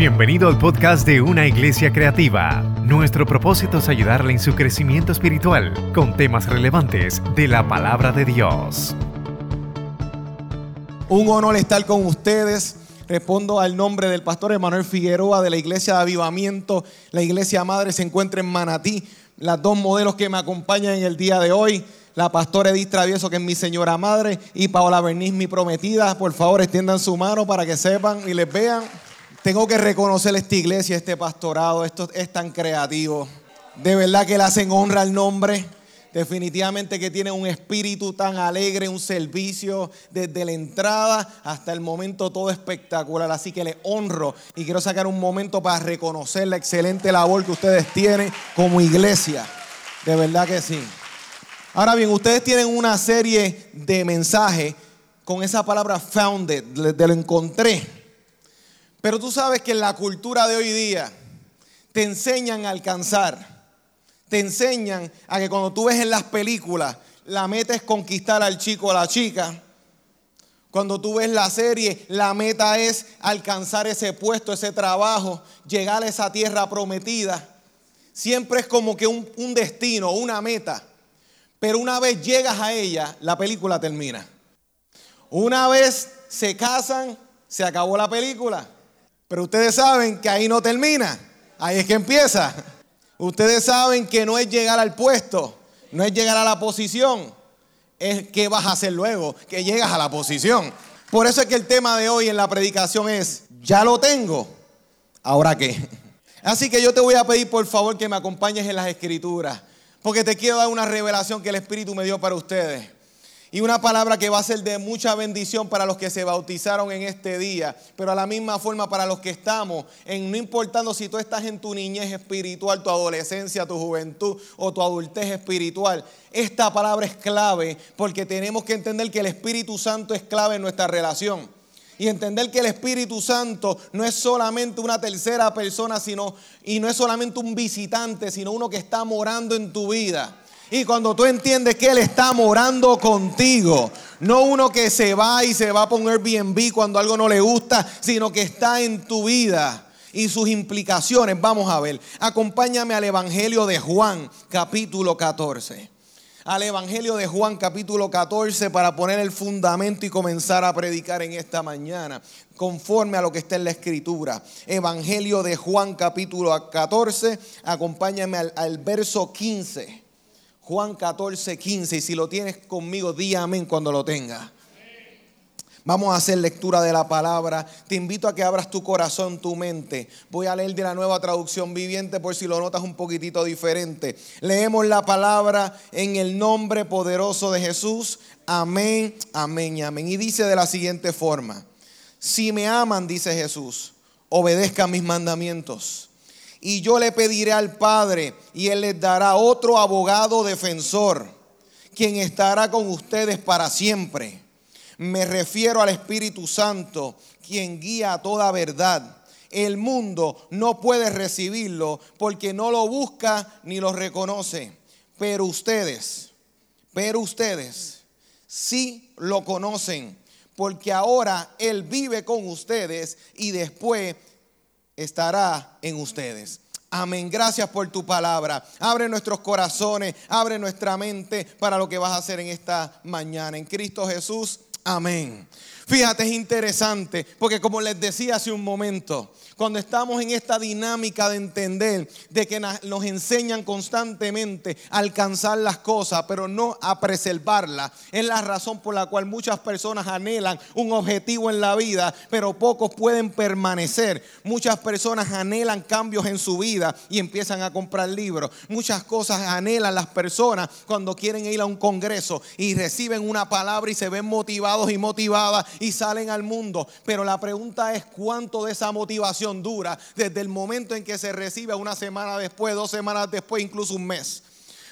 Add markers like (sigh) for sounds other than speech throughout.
Bienvenido al podcast de Una Iglesia Creativa. Nuestro propósito es ayudarle en su crecimiento espiritual con temas relevantes de la palabra de Dios. Un honor estar con ustedes. Respondo al nombre del pastor Emanuel Figueroa de la Iglesia de Avivamiento. La Iglesia Madre se encuentra en Manatí. Las dos modelos que me acompañan en el día de hoy, la pastora Edith Travieso, que es mi señora madre, y Paola Berniz, mi prometida. Por favor, extiendan su mano para que sepan y les vean. Tengo que reconocer esta iglesia, este pastorado, esto es tan creativo. De verdad que le hacen honra al nombre. Definitivamente que tiene un espíritu tan alegre, un servicio desde la entrada hasta el momento todo espectacular. Así que le honro y quiero sacar un momento para reconocer la excelente labor que ustedes tienen como iglesia. De verdad que sí. Ahora bien, ustedes tienen una serie de mensajes con esa palabra founded, de lo encontré. Pero tú sabes que en la cultura de hoy día te enseñan a alcanzar. Te enseñan a que cuando tú ves en las películas, la meta es conquistar al chico o a la chica. Cuando tú ves la serie, la meta es alcanzar ese puesto, ese trabajo, llegar a esa tierra prometida. Siempre es como que un, un destino, una meta. Pero una vez llegas a ella, la película termina. Una vez se casan, se acabó la película. Pero ustedes saben que ahí no termina, ahí es que empieza. Ustedes saben que no es llegar al puesto, no es llegar a la posición, es qué vas a hacer luego, que llegas a la posición. Por eso es que el tema de hoy en la predicación es, ya lo tengo, ahora qué. Así que yo te voy a pedir por favor que me acompañes en las escrituras, porque te quiero dar una revelación que el Espíritu me dio para ustedes. Y una palabra que va a ser de mucha bendición para los que se bautizaron en este día, pero a la misma forma para los que estamos, en no importando si tú estás en tu niñez espiritual, tu adolescencia, tu juventud o tu adultez espiritual. Esta palabra es clave porque tenemos que entender que el Espíritu Santo es clave en nuestra relación y entender que el Espíritu Santo no es solamente una tercera persona, sino y no es solamente un visitante, sino uno que está morando en tu vida. Y cuando tú entiendes que Él está morando contigo, no uno que se va y se va a poner Airbnb cuando algo no le gusta, sino que está en tu vida y sus implicaciones. Vamos a ver. Acompáñame al Evangelio de Juan, capítulo 14. Al Evangelio de Juan, capítulo 14, para poner el fundamento y comenzar a predicar en esta mañana, conforme a lo que está en la Escritura. Evangelio de Juan, capítulo 14. Acompáñame al, al verso 15. Juan 14, 15. Y si lo tienes conmigo, di amén cuando lo tengas. Vamos a hacer lectura de la palabra. Te invito a que abras tu corazón, tu mente. Voy a leer de la nueva traducción viviente por si lo notas un poquitito diferente. Leemos la palabra en el nombre poderoso de Jesús. Amén, amén amén. Y dice de la siguiente forma. Si me aman, dice Jesús, obedezcan mis mandamientos. Y yo le pediré al Padre y Él les dará otro abogado defensor, quien estará con ustedes para siempre. Me refiero al Espíritu Santo, quien guía a toda verdad. El mundo no puede recibirlo porque no lo busca ni lo reconoce. Pero ustedes, pero ustedes sí lo conocen porque ahora Él vive con ustedes y después estará en ustedes. Amén. Gracias por tu palabra. Abre nuestros corazones, abre nuestra mente para lo que vas a hacer en esta mañana. En Cristo Jesús. Amén. Fíjate, es interesante, porque como les decía hace un momento, cuando estamos en esta dinámica de entender de que nos enseñan constantemente a alcanzar las cosas, pero no a preservarlas, es la razón por la cual muchas personas anhelan un objetivo en la vida, pero pocos pueden permanecer. Muchas personas anhelan cambios en su vida y empiezan a comprar libros. Muchas cosas anhelan las personas cuando quieren ir a un congreso y reciben una palabra y se ven y motivadas y salen al mundo. Pero la pregunta es cuánto de esa motivación dura desde el momento en que se recibe una semana después, dos semanas después, incluso un mes.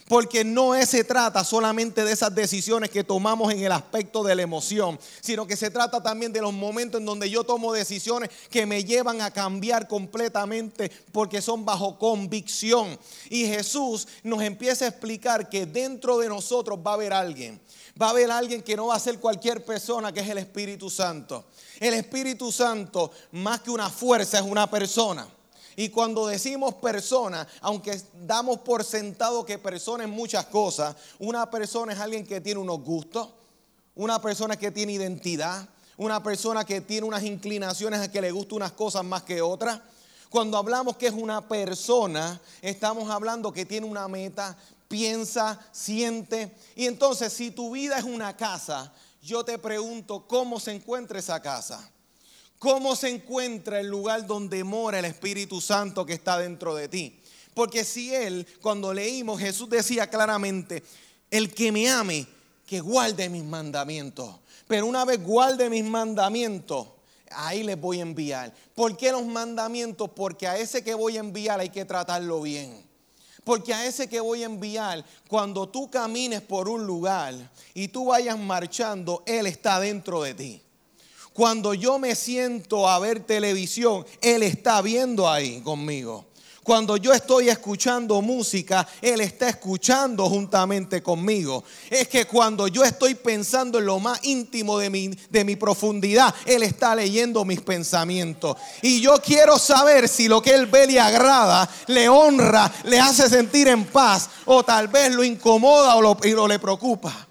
Porque no se trata solamente de esas decisiones que tomamos en el aspecto de la emoción, sino que se trata también de los momentos en donde yo tomo decisiones que me llevan a cambiar completamente porque son bajo convicción. Y Jesús nos empieza a explicar que dentro de nosotros va a haber alguien. Va a haber alguien que no va a ser cualquier persona, que es el Espíritu Santo. El Espíritu Santo, más que una fuerza, es una persona. Y cuando decimos persona, aunque damos por sentado que persona es muchas cosas, una persona es alguien que tiene unos gustos, una persona que tiene identidad, una persona que tiene unas inclinaciones a que le gustan unas cosas más que otras. Cuando hablamos que es una persona, estamos hablando que tiene una meta, piensa, siente. Y entonces, si tu vida es una casa, yo te pregunto, ¿cómo se encuentra esa casa? ¿Cómo se encuentra el lugar donde mora el Espíritu Santo que está dentro de ti? Porque si Él, cuando leímos, Jesús decía claramente, el que me ame, que guarde mis mandamientos. Pero una vez guarde mis mandamientos, ahí les voy a enviar. ¿Por qué los mandamientos? Porque a ese que voy a enviar hay que tratarlo bien. Porque a ese que voy a enviar, cuando tú camines por un lugar y tú vayas marchando, Él está dentro de ti. Cuando yo me siento a ver televisión, Él está viendo ahí conmigo. Cuando yo estoy escuchando música, Él está escuchando juntamente conmigo. Es que cuando yo estoy pensando en lo más íntimo de mi, de mi profundidad, Él está leyendo mis pensamientos. Y yo quiero saber si lo que Él ve le agrada, le honra, le hace sentir en paz o tal vez lo incomoda o lo le preocupa.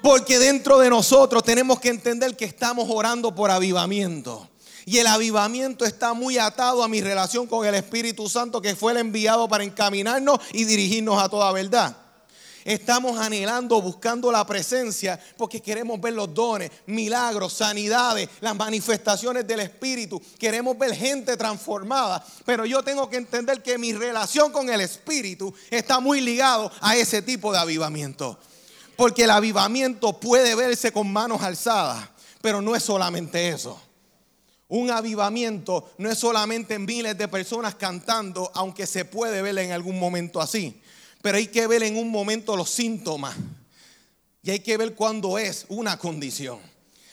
Porque dentro de nosotros tenemos que entender que estamos orando por avivamiento. Y el avivamiento está muy atado a mi relación con el Espíritu Santo que fue el enviado para encaminarnos y dirigirnos a toda verdad. Estamos anhelando, buscando la presencia, porque queremos ver los dones, milagros, sanidades, las manifestaciones del Espíritu. Queremos ver gente transformada. Pero yo tengo que entender que mi relación con el Espíritu está muy ligado a ese tipo de avivamiento. Porque el avivamiento puede verse con manos alzadas, pero no es solamente eso. Un avivamiento no es solamente miles de personas cantando, aunque se puede ver en algún momento así. Pero hay que ver en un momento los síntomas. Y hay que ver cuándo es una condición.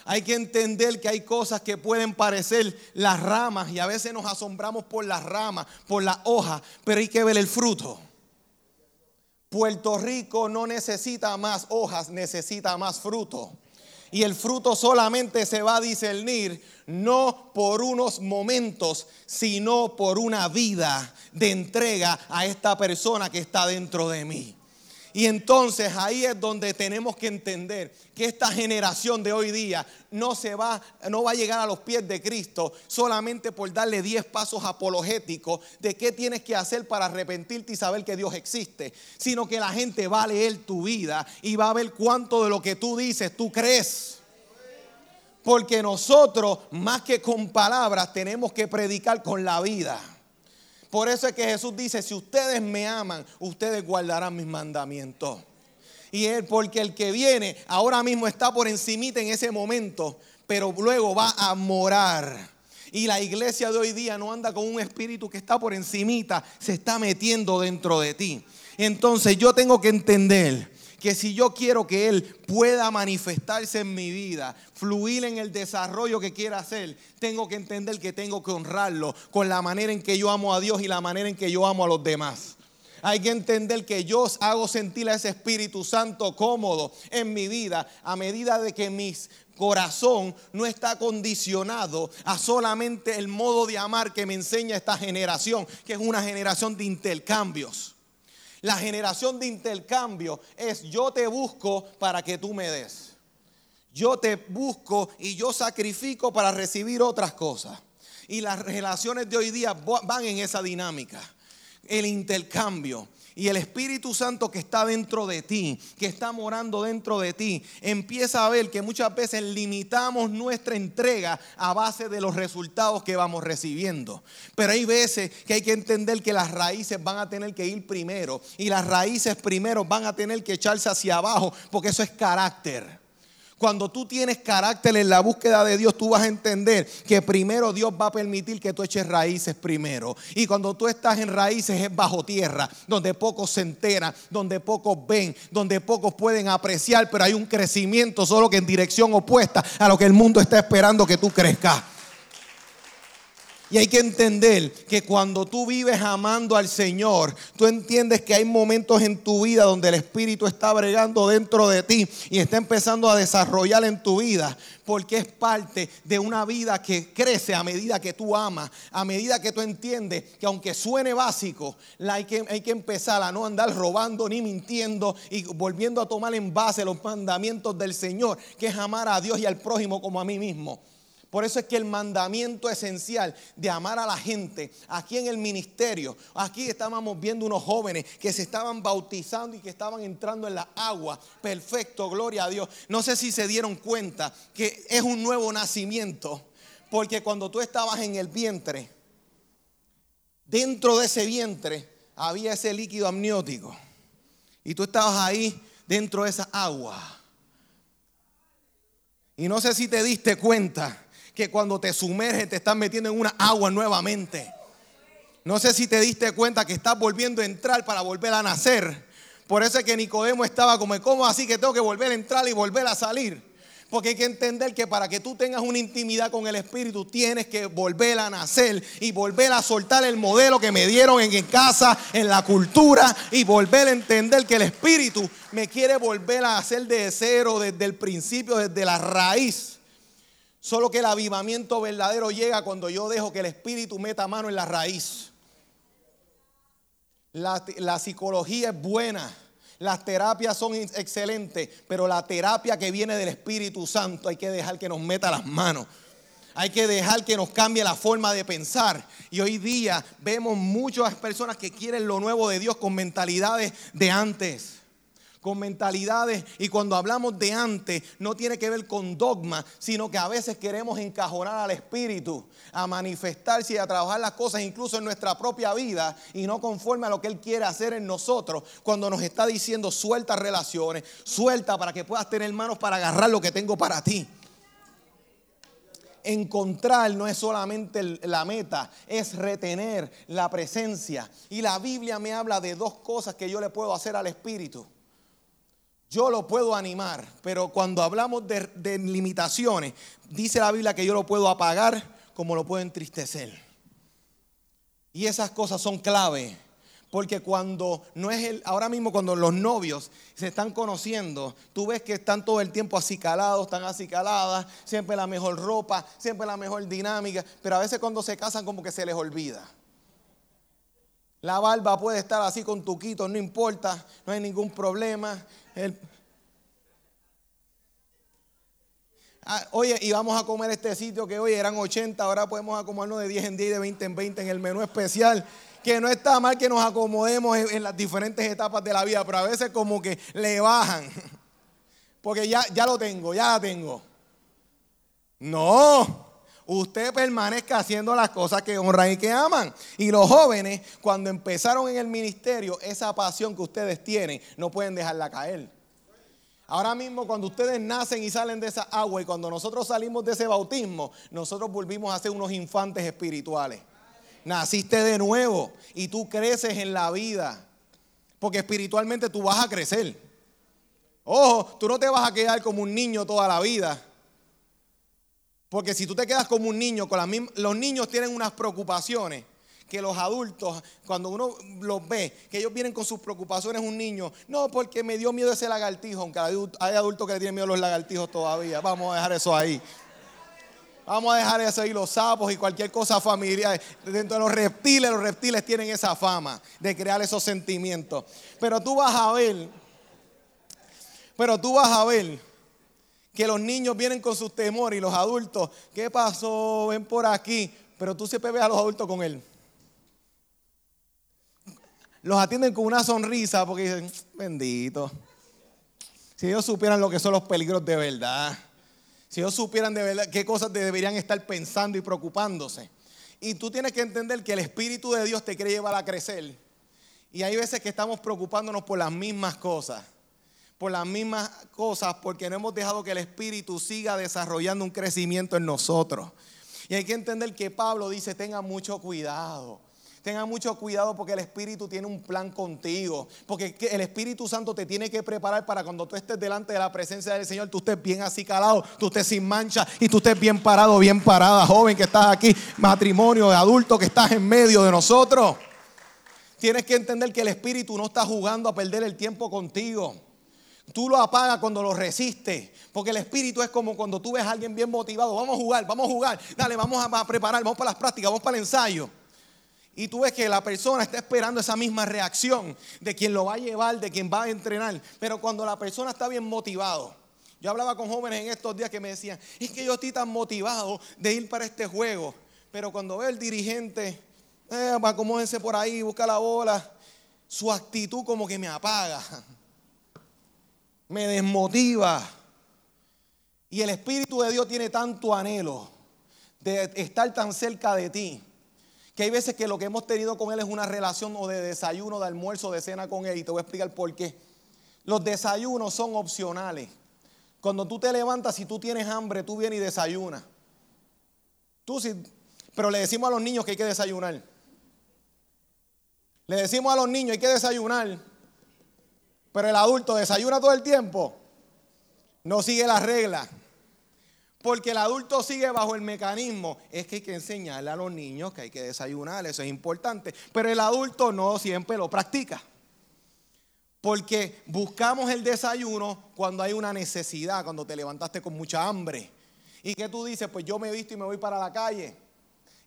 Hay que entender que hay cosas que pueden parecer las ramas y a veces nos asombramos por las ramas, por las hojas, pero hay que ver el fruto. Puerto Rico no necesita más hojas, necesita más fruto. Y el fruto solamente se va a discernir no por unos momentos, sino por una vida de entrega a esta persona que está dentro de mí. Y entonces ahí es donde tenemos que entender que esta generación de hoy día no se va no va a llegar a los pies de Cristo solamente por darle 10 pasos apologéticos de qué tienes que hacer para arrepentirte y saber que Dios existe, sino que la gente va a leer tu vida y va a ver cuánto de lo que tú dices tú crees. Porque nosotros, más que con palabras, tenemos que predicar con la vida. Por eso es que Jesús dice, si ustedes me aman, ustedes guardarán mis mandamientos. Y él, porque el que viene ahora mismo está por encimita en ese momento, pero luego va a morar. Y la iglesia de hoy día no anda con un espíritu que está por encimita, se está metiendo dentro de ti. Entonces yo tengo que entender que si yo quiero que Él pueda manifestarse en mi vida, fluir en el desarrollo que quiera hacer, tengo que entender que tengo que honrarlo con la manera en que yo amo a Dios y la manera en que yo amo a los demás. Hay que entender que yo hago sentir a ese Espíritu Santo cómodo en mi vida a medida de que mi corazón no está condicionado a solamente el modo de amar que me enseña esta generación, que es una generación de intercambios. La generación de intercambio es yo te busco para que tú me des. Yo te busco y yo sacrifico para recibir otras cosas. Y las relaciones de hoy día van en esa dinámica. El intercambio y el Espíritu Santo que está dentro de ti, que está morando dentro de ti, empieza a ver que muchas veces limitamos nuestra entrega a base de los resultados que vamos recibiendo. Pero hay veces que hay que entender que las raíces van a tener que ir primero y las raíces primero van a tener que echarse hacia abajo porque eso es carácter. Cuando tú tienes carácter en la búsqueda de Dios, tú vas a entender que primero Dios va a permitir que tú eches raíces primero. Y cuando tú estás en raíces es bajo tierra, donde pocos se enteran, donde pocos ven, donde pocos pueden apreciar, pero hay un crecimiento solo que en dirección opuesta a lo que el mundo está esperando que tú crezcas. Y hay que entender que cuando tú vives amando al Señor, tú entiendes que hay momentos en tu vida donde el Espíritu está bregando dentro de ti y está empezando a desarrollar en tu vida, porque es parte de una vida que crece a medida que tú amas, a medida que tú entiendes que aunque suene básico, hay que, hay que empezar a no andar robando ni mintiendo y volviendo a tomar en base los mandamientos del Señor, que es amar a Dios y al prójimo como a mí mismo. Por eso es que el mandamiento esencial de amar a la gente, aquí en el ministerio, aquí estábamos viendo unos jóvenes que se estaban bautizando y que estaban entrando en la agua. Perfecto, gloria a Dios. No sé si se dieron cuenta que es un nuevo nacimiento, porque cuando tú estabas en el vientre, dentro de ese vientre había ese líquido amniótico. Y tú estabas ahí dentro de esa agua. Y no sé si te diste cuenta que cuando te sumerges te estás metiendo en una agua nuevamente. No sé si te diste cuenta que estás volviendo a entrar para volver a nacer. Por eso es que Nicodemo estaba como, ¿cómo así que tengo que volver a entrar y volver a salir? Porque hay que entender que para que tú tengas una intimidad con el Espíritu tienes que volver a nacer y volver a soltar el modelo que me dieron en casa, en la cultura y volver a entender que el Espíritu me quiere volver a hacer de cero desde el principio, desde la raíz. Solo que el avivamiento verdadero llega cuando yo dejo que el Espíritu meta mano en la raíz. La, psicología es buena, las terapias son excelentes, pero la terapia que viene del Espíritu Santo hay que dejar que nos meta las manos. Hay que dejar que nos cambie la forma de pensar. Y hoy día vemos muchas personas que quieren lo nuevo de Dios con mentalidades de antes con mentalidades y cuando hablamos de antes no tiene que ver con dogma, sino que a veces queremos encajonar al espíritu a manifestarse y a trabajar las cosas incluso en nuestra propia vida y no conforme a lo que él quiere hacer en nosotros cuando nos está diciendo suelta relaciones, suelta para que puedas tener manos para agarrar lo que tengo para ti encontrar no es solamente la meta, es retener la presencia. Y la Biblia me habla de dos cosas que yo le puedo hacer al Espíritu. Yo lo puedo animar, pero cuando hablamos de, limitaciones, dice la Biblia que yo lo puedo apagar como lo puedo entristecer. Y esas cosas son clave. Porque cuando no es el, ahora mismo cuando los novios se están conociendo, tú ves que están todo el tiempo acicalados, están acicaladas, siempre la mejor ropa, siempre la mejor dinámica, pero a veces cuando se casan como que se les olvida. La barba puede estar así con tuquitos, no importa, no hay ningún problema. Ah, oye, y vamos a comer este sitio que hoy eran 80, ahora podemos acomodarnos de 10 en 10 y de 20 en 20 en el menú especial. Que no está mal que nos acomodemos en, las diferentes etapas de la vida, pero a veces como que le bajan. (laughs) Porque ya, ya lo tengo, ya la tengo. No, usted permanezca haciendo las cosas que honran y que aman. Y los jóvenes, cuando empezaron en el ministerio, esa pasión que ustedes tienen, no pueden dejarla caer. Ahora mismo cuando ustedes nacen y salen de esa agua y cuando nosotros salimos de ese bautismo, nosotros volvimos a ser unos infantes espirituales. Naciste de nuevo y tú creces en la vida. Porque espiritualmente tú vas a crecer. Ojo, tú no te vas a quedar como un niño toda la vida. Porque si tú te quedas como un niño, con los niños tienen unas preocupaciones que los adultos, cuando uno los ve, que ellos vienen con sus preocupaciones, un niño, no, porque me dio miedo ese lagartijo, aunque hay adultos que le tienen miedo a los lagartijos todavía. Vamos a dejar eso ahí. Vamos a dejar eso ahí, los sapos y cualquier cosa familiar. Dentro de los reptiles, los reptiles tienen esa fama de crear esos sentimientos. Pero tú vas a ver, pero tú vas a ver que los niños vienen con sus temores y los adultos, ¿qué pasó? Ven por aquí. Pero tú siempre ves a los adultos con él. Los atienden con una sonrisa porque dicen, bendito. Si ellos supieran lo que son los peligros de verdad. Si ellos supieran de verdad qué cosas deberían estar pensando y preocupándose. Y tú tienes que entender que el Espíritu de Dios te quiere llevar a crecer. Y hay veces que estamos preocupándonos por las mismas cosas. Por las mismas cosas porque no hemos dejado que el Espíritu siga desarrollando un crecimiento en nosotros. Y hay que entender que Pablo dice, tenga mucho cuidado. Tenga mucho cuidado porque el Espíritu tiene un plan contigo. Porque el Espíritu Santo te tiene que preparar para cuando tú estés delante de la presencia del Señor, tú estés bien así calado, tú estés sin mancha y tú estés bien parado, bien parada, joven que estás aquí, matrimonio, de adulto que estás en medio de nosotros. Tienes que entender que el Espíritu no está jugando a perder el tiempo contigo. Tú lo apagas cuando lo resistes. Porque el espíritu es como cuando tú ves a alguien bien motivado. Vamos a jugar, vamos a jugar. Dale, vamos a preparar, vamos para las prácticas, vamos para el ensayo. Y tú ves que la persona está esperando esa misma reacción de quien lo va a llevar, de quien va a entrenar. Pero cuando la persona está bien motivado, yo hablaba con jóvenes en estos días que me decían, es que yo estoy tan motivado de ir para este juego. Pero cuando ve el dirigente, eh, acomódense por ahí, busca la bola, su actitud como que me apaga, me desmotiva. Y el Espíritu de Dios tiene tanto anhelo de estar tan cerca de ti que hay veces que lo que hemos tenido con Él es una relación o de desayuno, de almuerzo, de cena con Él. Y te voy a explicar por qué. Los desayunos son opcionales. Cuando tú te levantas, si tú tienes hambre, tú vienes y desayunas. Tú sí, pero le decimos a los niños que hay que desayunar. Le decimos a los niños hay que desayunar. Pero el adulto desayuna todo el tiempo. No sigue las reglas. Porque el adulto sigue bajo el mecanismo. Es que hay que enseñarle a los niños que hay que desayunar, eso es importante. Pero el adulto no siempre lo practica. Porque buscamos el desayuno cuando hay una necesidad, cuando te levantaste con mucha hambre. ¿Y que tú dices? Pues yo me visto y me voy para la calle.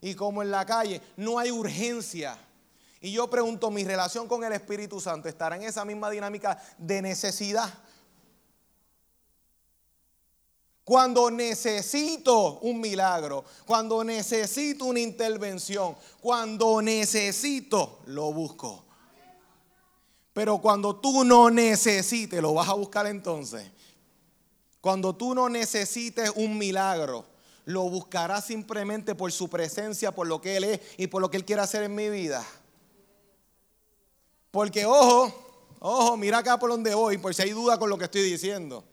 Y como en la calle no hay urgencia. Y yo pregunto, ¿mi relación con el Espíritu Santo estará en esa misma dinámica de necesidad? Cuando necesito un milagro, cuando necesito una intervención, cuando necesito, lo busco. Pero cuando tú no necesites, lo vas a buscar entonces. Cuando tú no necesites un milagro, lo buscarás simplemente por su presencia, por lo que Él es y por lo que Él quiere hacer en mi vida. Porque ojo, ojo, mira acá por donde voy, por si hay duda con lo que estoy diciendo.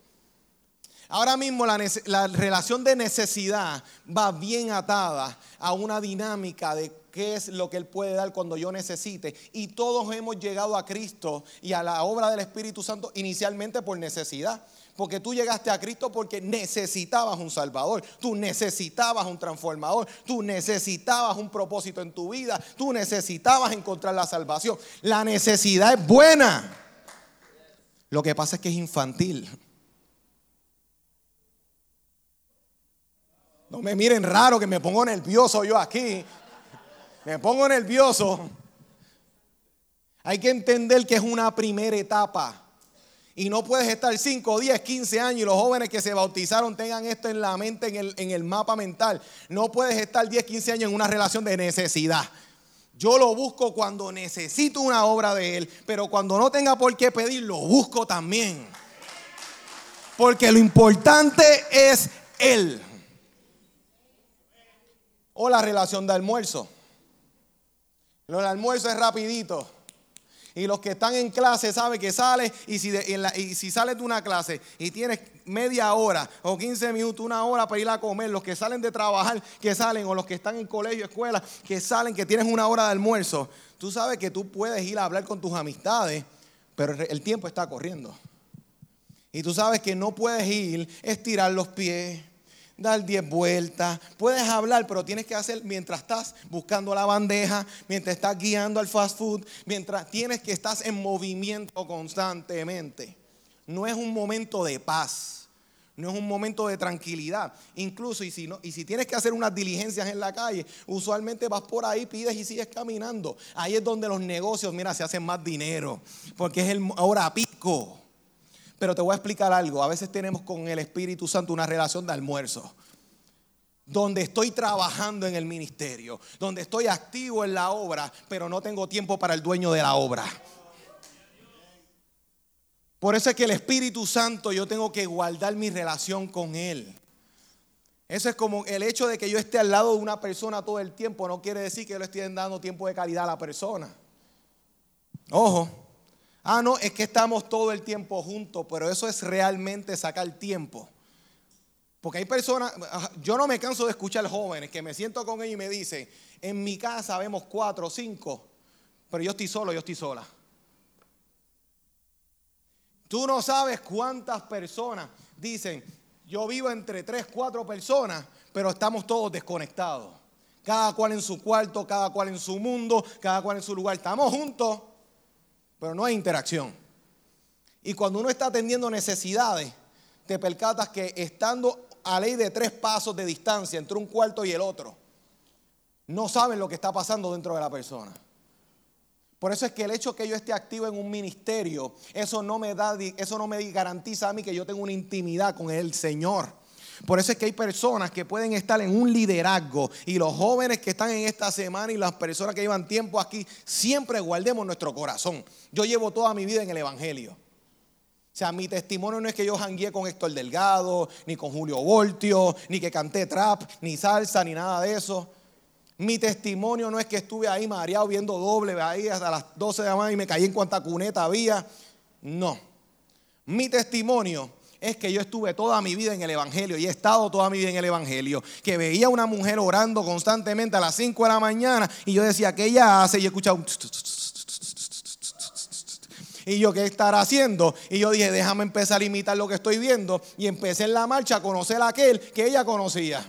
Ahora mismo la, relación de necesidad va bien atada a una dinámica de qué es lo que Él puede dar cuando yo necesite. Y todos hemos llegado a Cristo y a la obra del Espíritu Santo inicialmente por necesidad. Porque tú llegaste a Cristo porque necesitabas un Salvador, tú necesitabas un transformador, tú necesitabas un propósito en tu vida, tú necesitabas encontrar la salvación. La necesidad es buena. Lo que pasa es que es infantil. No me miren raro que me pongo nervioso yo aquí. Me pongo nervioso. Hay que entender que es una primera etapa. Y no puedes estar 5, 10, 15 años y los jóvenes que se bautizaron tengan esto en la mente, en el, mapa mental. No puedes estar 10, 15 años en una relación de necesidad. Yo lo busco cuando necesito una obra de Él, pero cuando no tenga por qué pedir, lo busco también. Porque lo importante es Él o la relación de almuerzo. Lo del almuerzo es rapidito. Y los que están en clase saben que sales y si, sales de una clase y tienes media hora o 15 minutos, una hora para ir a comer, los que salen de trabajar, que salen, o los que están en colegio, escuela, que salen, que tienes una hora de almuerzo, tú sabes que tú puedes ir a hablar con tus amistades, pero el tiempo está corriendo. Y tú sabes que no puedes ir, estirar los pies, dar 10 vueltas, puedes hablar, pero tienes que hacer mientras estás buscando la bandeja, mientras estás guiando al fast food, mientras tienes que estás en movimiento constantemente. No es un momento de paz, no es un momento de tranquilidad. Incluso, y si, no, y si tienes que hacer unas diligencias en la calle, usualmente vas por ahí, pides y sigues caminando. Ahí es donde los negocios, mira, se hacen más dinero, porque es el hora pico. Pero te voy a explicar algo. A veces tenemos con el Espíritu Santo una relación de almuerzo. Donde estoy trabajando en el ministerio, donde estoy activo en la obra, pero no tengo tiempo para el dueño de la obra. Por eso es que el Espíritu Santo yo tengo que guardar mi relación con Él. Eso es como el hecho de que yo esté al lado de una persona todo el tiempo, no quiere decir que yo le esté dando tiempo de calidad a la persona. Ojo, Ah, no, es que estamos todo el tiempo juntos, pero eso es realmente sacar tiempo. Porque hay personas, yo no me canso de escuchar jóvenes que me siento con ellos y me dicen, en mi casa vemos cuatro o cinco, pero yo estoy solo, yo estoy sola. Tú no sabes cuántas personas dicen, yo vivo entre tres, cuatro personas, pero estamos todos desconectados. Cada cual en su cuarto, cada cual en su mundo, cada cual en su lugar. Estamos juntos, pero no hay interacción. Y cuando uno está atendiendo necesidades, te percatas que estando a ley de tres pasos de distancia entre un cuarto y el otro. No saben lo que está pasando dentro de la persona. Por eso es que el hecho que yo esté activo en un ministerio, eso no me da, eso no me garantiza a mí que yo tengo una intimidad con el Señor. Por eso es que hay personas que pueden estar en un liderazgo y los jóvenes que están en esta semana y las personas que llevan tiempo aquí, siempre guardemos nuestro corazón. Yo llevo toda mi vida en el Evangelio. O sea, mi testimonio no es que yo jangué con Héctor Delgado, ni con Julio Voltio, ni que canté trap, ni salsa, ni nada de eso. Mi testimonio no es que estuve ahí mareado viendo doble ahí hasta las 12 de la mañana y me caí en cuanta cuneta había. No. Mi testimonio es que yo estuve toda mi vida en el Evangelio y he estado toda mi vida en el Evangelio. Que veía una mujer orando constantemente a las 5 de la mañana y yo decía, ¿qué ella hace? Y escuchaba un... (laughs) Y yo, ¿qué estará haciendo? Y yo dije, déjame empezar a imitar lo que estoy viendo. Y empecé en la marcha a conocer a aquel que ella conocía.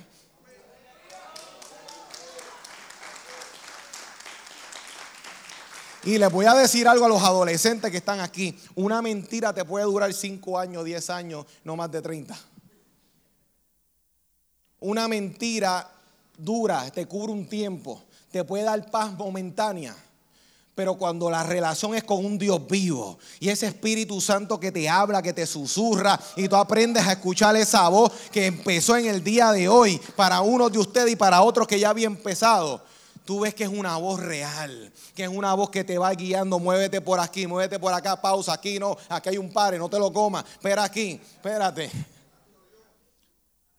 Y les voy a decir algo a los adolescentes que están aquí. Una mentira te puede durar 5 años, 10 años, no más de 30. Una mentira dura, te cubre un tiempo, te puede dar paz momentánea. Pero cuando la relación es con un Dios vivo y ese Espíritu Santo que te habla, que te susurra y tú aprendes a escuchar esa voz que empezó en el día de hoy para unos de ustedes y para otros que ya había empezado, tú ves que es una voz real, que es una voz que te va guiando, muévete por aquí, muévete por acá, pausa aquí, no, aquí hay un pare, no te lo comas, espera aquí, espérate.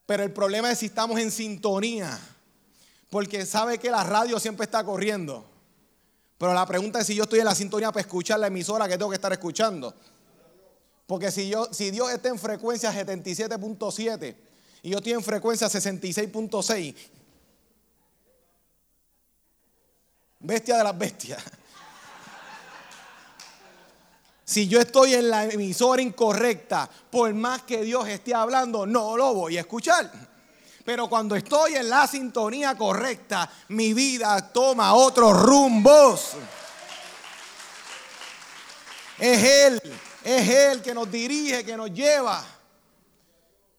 Pero el problema es si estamos en sintonía, porque sabe que la radio siempre está corriendo. Pero la pregunta es si yo estoy en la sintonía para escuchar la emisora que tengo que estar escuchando. Porque si, yo, si Dios está en frecuencia 77.7 y yo estoy en frecuencia 66.6, bestia de las bestias. Si yo estoy en la emisora incorrecta, por más que Dios esté hablando, no lo voy a escuchar. Pero cuando estoy en la sintonía correcta, mi vida toma otros rumbos. Es Él, es Él que nos dirige, que nos lleva.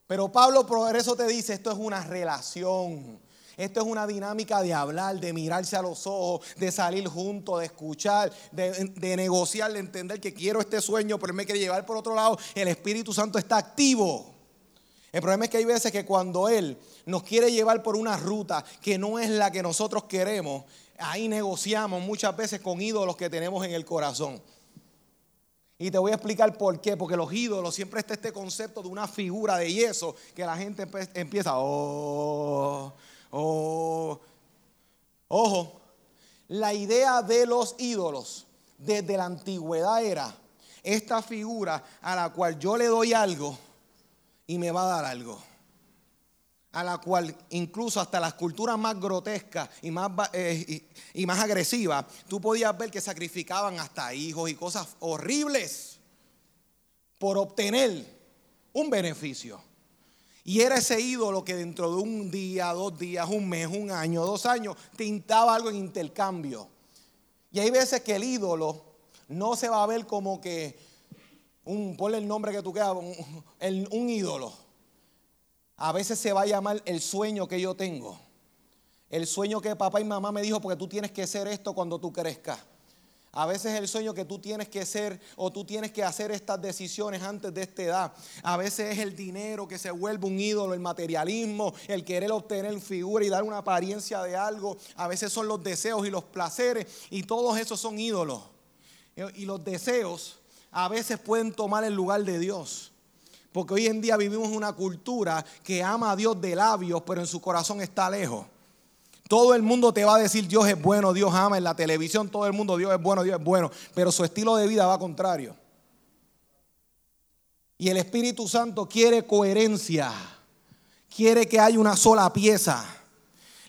Pero Pablo por eso te dice, esto es una relación. Esto es una dinámica de hablar, de mirarse a los ojos, de salir juntos, de escuchar, de, negociar, de entender que quiero este sueño, pero él me quiere llevar por otro lado. El Espíritu Santo está activo. El problema es que hay veces que cuando Él nos quiere llevar por una ruta que no es la que nosotros queremos, ahí negociamos muchas veces con ídolos que tenemos en el corazón. Y te voy a explicar por qué, porque los ídolos siempre está este concepto de una figura de yeso que la gente empieza, oh, oh, ojo, la idea de los ídolos desde la antigüedad era esta figura a la cual yo le doy algo y me va a dar algo. A la cual incluso hasta las culturas más grotescas y más, eh, y, más agresivas, tú podías ver que sacrificaban hasta hijos y cosas horribles por obtener un beneficio. Y era ese ídolo que dentro de un día, dos días, un mes, un año, dos años, tintaba algo en intercambio. Y hay veces que el ídolo no se va a ver como que un, ponle el nombre que tú quieras, un, un ídolo. A veces se va a llamar el sueño que yo tengo. El sueño que papá y mamá me dijo porque tú tienes que ser esto cuando tú crezcas. A veces el sueño que tú tienes que ser o tú tienes que hacer estas decisiones antes de esta edad. A veces es el dinero que se vuelve un ídolo, el materialismo, el querer obtener figura y dar una apariencia de algo. A veces son los deseos y los placeres y todos esos son ídolos. Y los deseos a veces pueden tomar el lugar de Dios. Porque hoy en día vivimos una cultura que ama a Dios de labios, pero en su corazón está lejos. Todo el mundo te va a decir Dios es bueno, Dios ama. En la televisión todo el mundo Dios es bueno, Dios es bueno. Pero su estilo de vida va contrario. Y el Espíritu Santo quiere coherencia. Quiere que haya una sola pieza.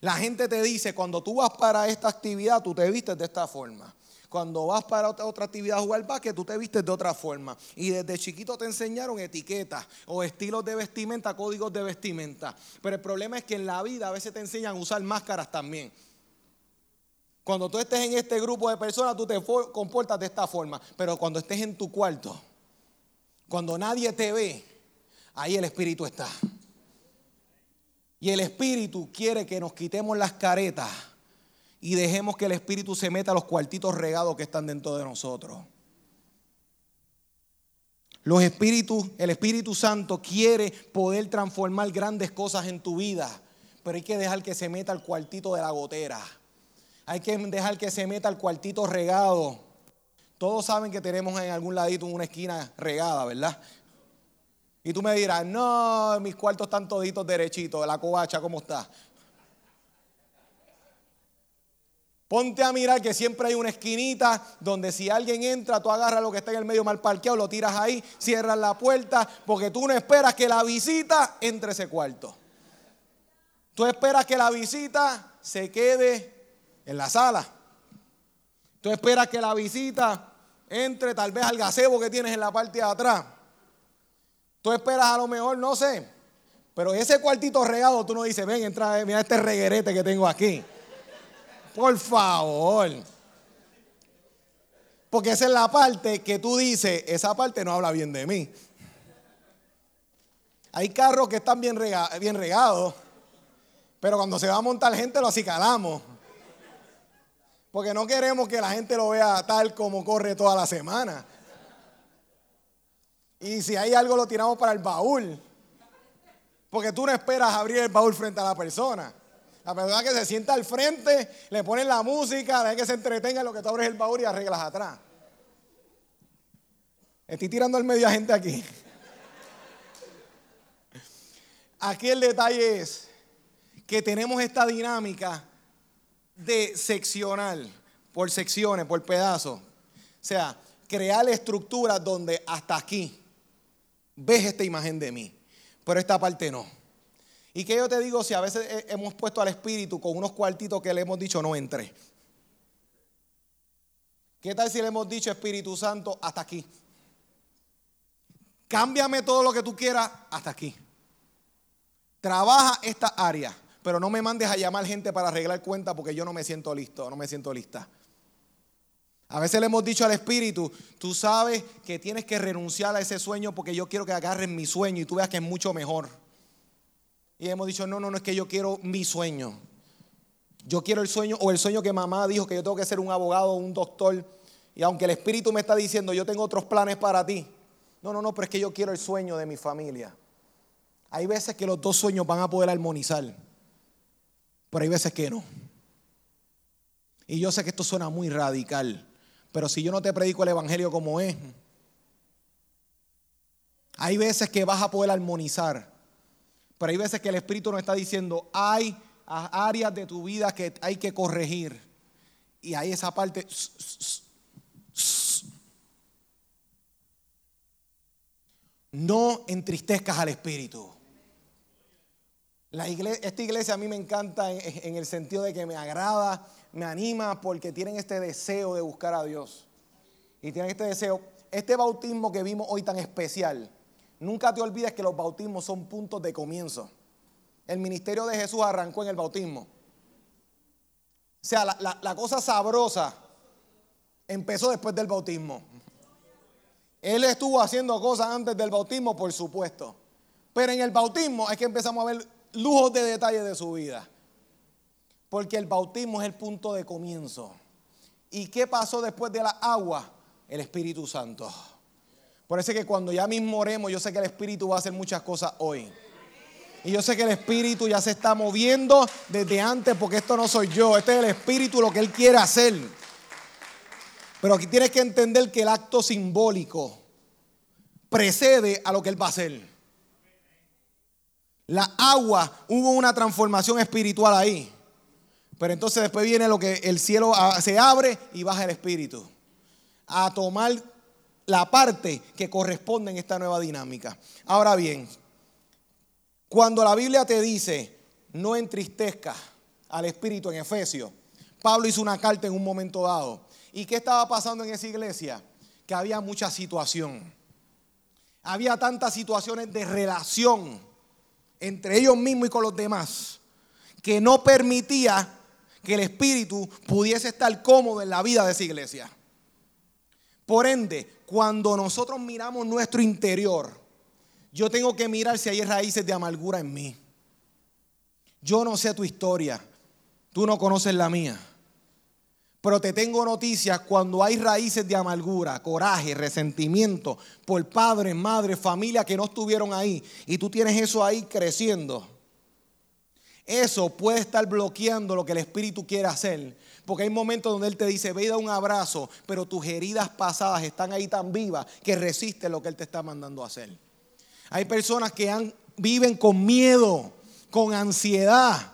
La gente te dice, cuando tú vas para esta actividad, tú te vistes de esta forma. Cuando vas para otra, actividad a jugar básquet, tú te vistes de otra forma. Y desde chiquito te enseñaron etiquetas o estilos de vestimenta, códigos de vestimenta. Pero el problema es que en la vida a veces te enseñan a usar máscaras también. Cuando tú estés en este grupo de personas, tú te comportas de esta forma. Pero cuando estés en tu cuarto, cuando nadie te ve, ahí el Espíritu está. Y el Espíritu quiere que nos quitemos las caretas y dejemos que el Espíritu se meta a los cuartitos regados que están dentro de nosotros. Los espíritus, el Espíritu Santo quiere poder transformar grandes cosas en tu vida, pero hay que dejar que se meta al cuartito de la gotera. Hay que dejar que se meta al cuartito regado. Todos saben que tenemos en algún ladito una esquina regada, ¿verdad? Y tú me dirás, no, mis cuartos están toditos derechitos, la covacha, ¿cómo está? Ponte a mirar que siempre hay una esquinita donde si alguien entra, tú agarras lo que está en el medio mal parqueado, lo tiras ahí, cierras la puerta, porque tú no esperas que la visita entre ese cuarto. Tú esperas que la visita se quede en la sala. Tú esperas que la visita entre tal vez al gazebo que tienes en la parte de atrás. Tú esperas a lo mejor, no sé, pero ese cuartito regado tú no dices, ven, entra, mira este reguerete que tengo aquí. Por favor. Porque esa es la parte que tú dices, esa parte no habla bien de mí. Hay carros que están bien, bien regados, pero cuando se va a montar gente lo acicalamos. Porque no queremos que la gente lo vea tal como corre toda la semana. Y si hay algo lo tiramos para el baúl. Porque tú no esperas abrir el baúl frente a la persona. La persona que se sienta al frente, le ponen la música, la que se entretenga en lo que tú abres el baúl y arreglas atrás. Estoy tirando al medio gente aquí. Aquí el detalle es que tenemos esta dinámica de seccional, por secciones, por pedazos. O sea, crear estructuras donde hasta aquí ves esta imagen de mí, pero esta parte no. ¿Y qué yo te digo si a veces hemos puesto al Espíritu con unos cuartitos que le hemos dicho no entre? ¿Qué tal si le hemos dicho Espíritu Santo hasta aquí? Cámbiame todo lo que tú quieras hasta aquí. Trabaja esta área, pero no me mandes a llamar gente para arreglar cuenta porque yo no me siento listo, no me siento lista. A veces le hemos dicho al Espíritu, tú sabes que tienes que renunciar a ese sueño porque yo quiero que agarren mi sueño y tú veas que es mucho mejor. Y hemos dicho, no, no, no es que yo quiero mi sueño. Yo quiero el sueño o el sueño que mamá dijo que yo tengo que ser un abogado o un doctor. Y aunque el Espíritu me está diciendo, yo tengo otros planes para ti. No, no, no, pero es que yo quiero el sueño de mi familia. Hay veces que los dos sueños van a poder armonizar, pero hay veces que no. Y yo sé que esto suena muy radical, pero si yo no te predico el Evangelio como es, hay veces que vas a poder armonizar, pero hay veces que el Espíritu nos está diciendo, hay áreas de tu vida que hay que corregir. Y hay esa parte... No entristezcas al Espíritu. Esta iglesia a mí me encanta en, el sentido de que me agrada, me anima porque tienen este deseo de buscar a Dios. Y tienen este deseo. Este bautismo que vimos hoy tan especial, nunca te olvides que los bautismos son puntos de comienzo. El ministerio de Jesús arrancó en el bautismo. O sea, la, cosa sabrosa empezó después del bautismo. Él estuvo haciendo cosas antes del bautismo, por supuesto. Pero en el bautismo es que empezamos a ver lujos de detalle de su vida. Porque el bautismo es el punto de comienzo. ¿Y qué pasó después de la agua? El Espíritu Santo. Por eso es que cuando ya mismo oremos, yo sé que el Espíritu va a hacer muchas cosas hoy. Y yo sé que el Espíritu ya se está moviendo desde antes, porque esto no soy yo, este es el Espíritu lo que Él quiere hacer. Pero aquí tienes que entender que el acto simbólico precede a lo que Él va a hacer. La agua, hubo una transformación espiritual ahí. Pero entonces después viene lo que el cielo se abre y baja el Espíritu a tomar la parte que corresponde en esta nueva dinámica. Ahora bien, cuando la Biblia te dice no entristezca al Espíritu en Efesios, Pablo hizo una carta en un momento dado. ¿Y qué estaba pasando en esa iglesia? Que había mucha situación. Había tantas situaciones de relación entre ellos mismos y con los demás que no permitía que el Espíritu pudiese estar cómodo en la vida de esa iglesia. Por ende, cuando nosotros miramos nuestro interior, yo tengo que mirar si hay raíces de amargura en mí. Yo no sé tu historia, tú no conoces la mía. Pero te tengo noticias cuando hay raíces de amargura, coraje, resentimiento por padres, madres, familia que no estuvieron ahí y tú tienes eso ahí creciendo eso puede estar bloqueando lo que el Espíritu quiere hacer. Porque hay momentos donde Él te dice, ve y da un abrazo, pero tus heridas pasadas están ahí tan vivas que resisten lo que Él te está mandando a hacer. Hay personas que viven con miedo, con ansiedad.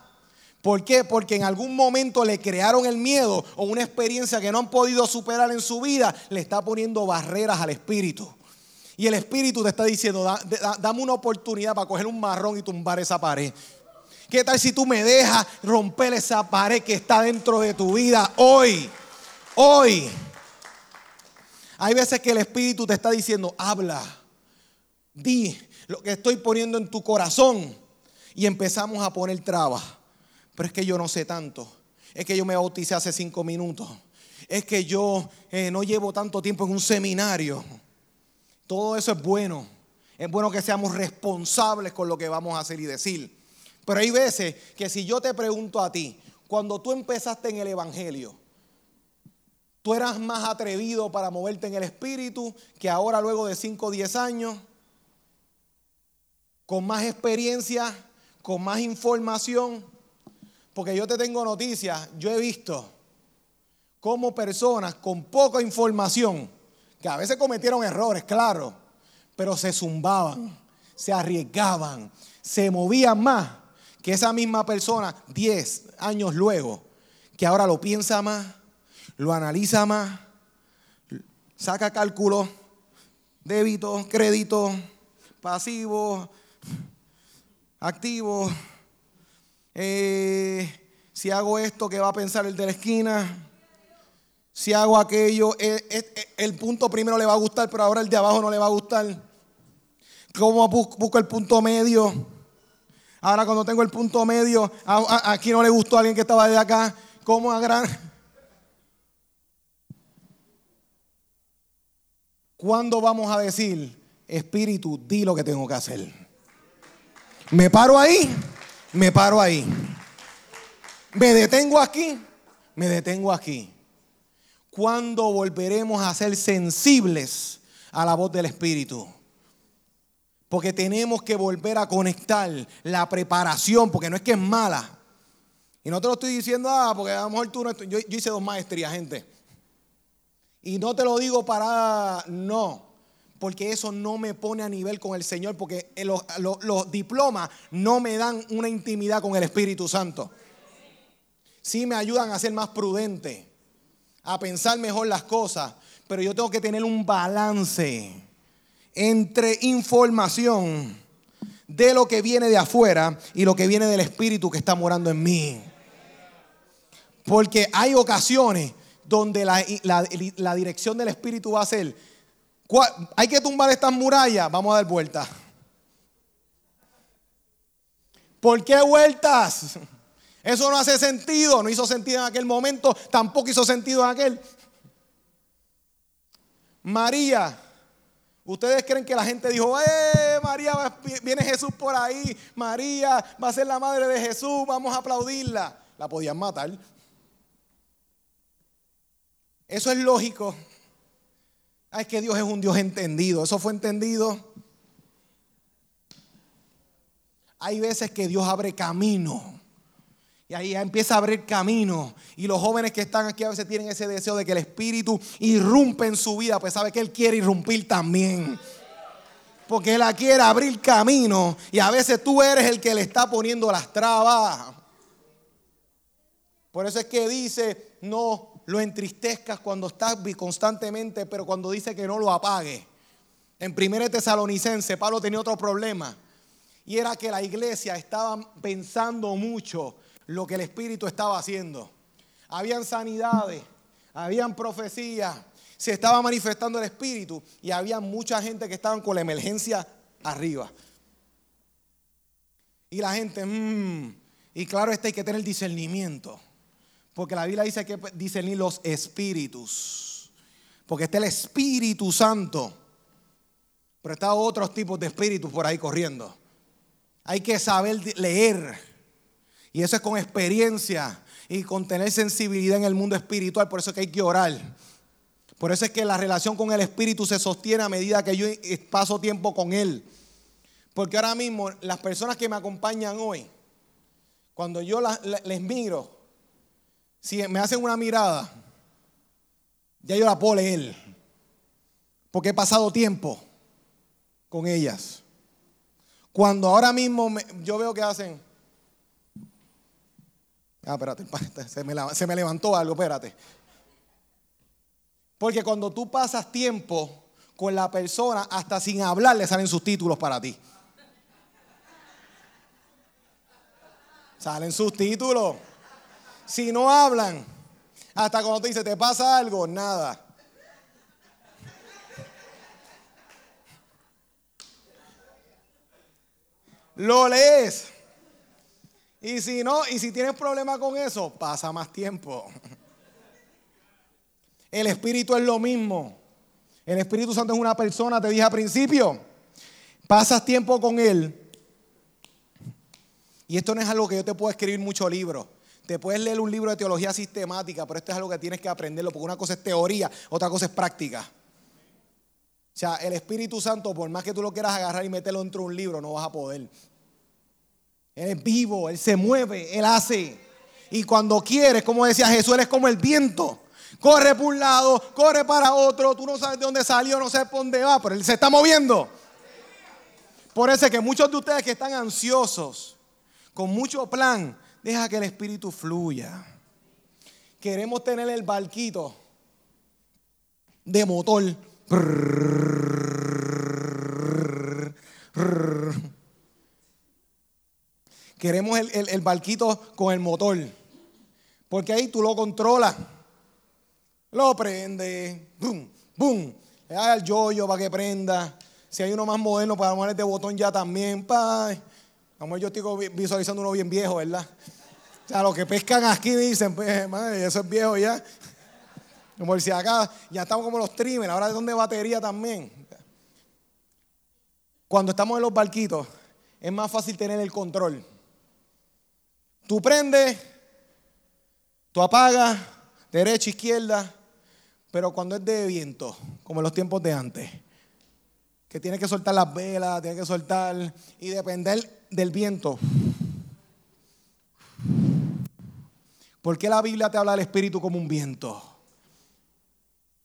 ¿Por qué? Porque en algún momento le crearon el miedo o una experiencia que no han podido superar en su vida, le está poniendo barreras al Espíritu. Y el Espíritu te está diciendo, dame una oportunidad para coger un marrón y tumbar esa pared. ¿Qué tal si tú me dejas romper esa pared que está dentro de tu vida hoy? Hoy. Hay veces que el Espíritu te está diciendo, habla, di lo que estoy poniendo en tu corazón. Y empezamos a poner trabas. Pero es que yo no sé tanto. Es que yo me bauticé hace cinco minutos. Es que yo eh, no llevo tanto tiempo en un seminario. Todo eso es bueno. Es bueno que seamos responsables con lo que vamos a hacer y decir. Pero hay veces que si yo te pregunto a ti, cuando tú empezaste en el Evangelio, tú eras más atrevido para moverte en el Espíritu que ahora luego de 5 o 10 años, con más experiencia, con más información. Porque yo te tengo noticias, yo he visto cómo personas con poca información, que a veces cometieron errores, claro, pero se zumbaban, se arriesgaban, se movían más que esa misma persona 10 años luego, que ahora lo piensa más, lo analiza más, saca cálculo, débito, crédito, pasivo, activo. Eh, si hago esto, ¿qué va a pensar el de la esquina? Si hago aquello, el, eh, eh, el, punto primero le va a gustar, pero ahora el de abajo no le va a gustar. ¿Cómo busco el punto medio? Ahora cuando tengo el punto medio, aquí no le gustó a alguien que estaba de acá. ¿Cómo a gran... ¿Cuándo vamos a decir, Espíritu, di lo que tengo que hacer? Me paro ahí, me paro ahí. Me detengo aquí, me detengo aquí. ¿Cuándo volveremos a ser sensibles a la voz del Espíritu? Porque tenemos que volver a conectar la preparación, porque no es que es mala. Y no te lo estoy diciendo, ah, porque a lo mejor tú no. Yo, yo hice dos maestrías, gente. Y no te lo digo para. No. Porque eso no me pone a nivel con el Señor, porque los, los diplomas no me dan una intimidad con el Espíritu Santo. Sí me ayudan a ser más prudente, a pensar mejor las cosas, pero yo tengo que tener un balance entre información de lo que viene de afuera y lo que viene del Espíritu que está morando en mí. Porque hay ocasiones donde la, dirección del Espíritu va a ser, hay que tumbar estas murallas, vamos a dar vueltas. ¿Por qué vueltas? Eso no hace sentido, no hizo sentido en aquel momento, tampoco hizo sentido en aquel. María ¿Ustedes creen que la gente dijo, eh, María, viene Jesús por ahí, María va a ser la madre de Jesús, vamos a aplaudirla? La podían matar. Eso es lógico. Ah, es que Dios es un Dios entendido. Eso fue entendido. Hay veces que Dios abre camino. Y ahí empieza a abrir camino. Y los jóvenes que están aquí a veces tienen ese deseo de que el Espíritu irrumpe en su vida, pues sabe que Él quiere irrumpir también. Porque Él quiere abrir camino y a veces tú eres el que le está poniendo las trabas. Por eso es que dice, no lo entristezcas cuando estás constantemente, pero cuando dice que no lo apague. En 1 Tesalonicense, Pablo tenía otro problema. Y era que la iglesia estaba pensando mucho lo que el Espíritu estaba haciendo. Habían sanidades, habían profecías, se estaba manifestando el Espíritu y había mucha gente que estaban con la emergencia arriba. Y la gente, mmm, y claro, este hay que tener discernimiento. Porque la Biblia dice que discernir los espíritus. Porque está el Espíritu Santo. Pero está otros tipos de espíritus por ahí corriendo. Hay que saber leer. Y eso es con experiencia y con tener sensibilidad en el mundo espiritual. Por eso es que hay que orar. Por eso es que la relación con el Espíritu se sostiene a medida que yo paso tiempo con Él. Porque ahora mismo las personas que me acompañan hoy, cuando yo les miro, si me hacen una mirada, ya yo la puedo leer. Porque he pasado tiempo con ellas. Cuando ahora mismo yo veo que hacen... Ah, espérate, (laughs) se me, levantó algo, espérate. Porque cuando tú pasas tiempo con la persona, hasta sin hablar le salen sus títulos para ti. Salen sus títulos. Si no hablan, hasta cuando te dice, ¿te pasa algo? Nada. lo lees. Y si no, y si tienes problema con eso, pasa más tiempo. El Espíritu es lo mismo. El Espíritu Santo es una persona, te dije al principio. Pasas tiempo con Él. Y esto no es algo que yo te puedo escribir muchos libros. Te puedes leer un libro de teología sistemática, pero esto es algo que tienes que aprenderlo, porque una cosa es teoría, otra cosa es práctica. O sea, el Espíritu Santo, por más que tú lo quieras agarrar y meterlo dentro de un libro, no vas a poder. Él es vivo, Él se mueve, Él hace. Y cuando quiere, como decía Jesús, Él es como el viento. Corre por un lado, corre para otro. Tú no sabes de dónde salió, no sabes por dónde va, pero Él se está moviendo. Por eso es que muchos de ustedes que están ansiosos, con mucho plan, deja que el Espíritu fluya. Queremos tener el barquito de motor Queremos el, barquito con el motor. Porque ahí tú lo controlas. Lo prende. Boom, boom. Le da el yoyo para que prenda. Si hay uno más moderno para poner de botón ya también. Pa. Como yo estoy visualizando uno bien viejo, ¿verdad? O sea, los que pescan aquí dicen, pues, eso es viejo ya. Como si acá ya estamos como los trimmers, ahora de dónde batería también. Cuando estamos en los barquitos, es más fácil tener el control. Tú prendes, tú apagas, derecha, izquierda, pero cuando es de viento, como en los tiempos de antes, que tiene que soltar las velas, tiene que soltar y depender del viento. ¿Por qué la Biblia te habla del espíritu como un viento?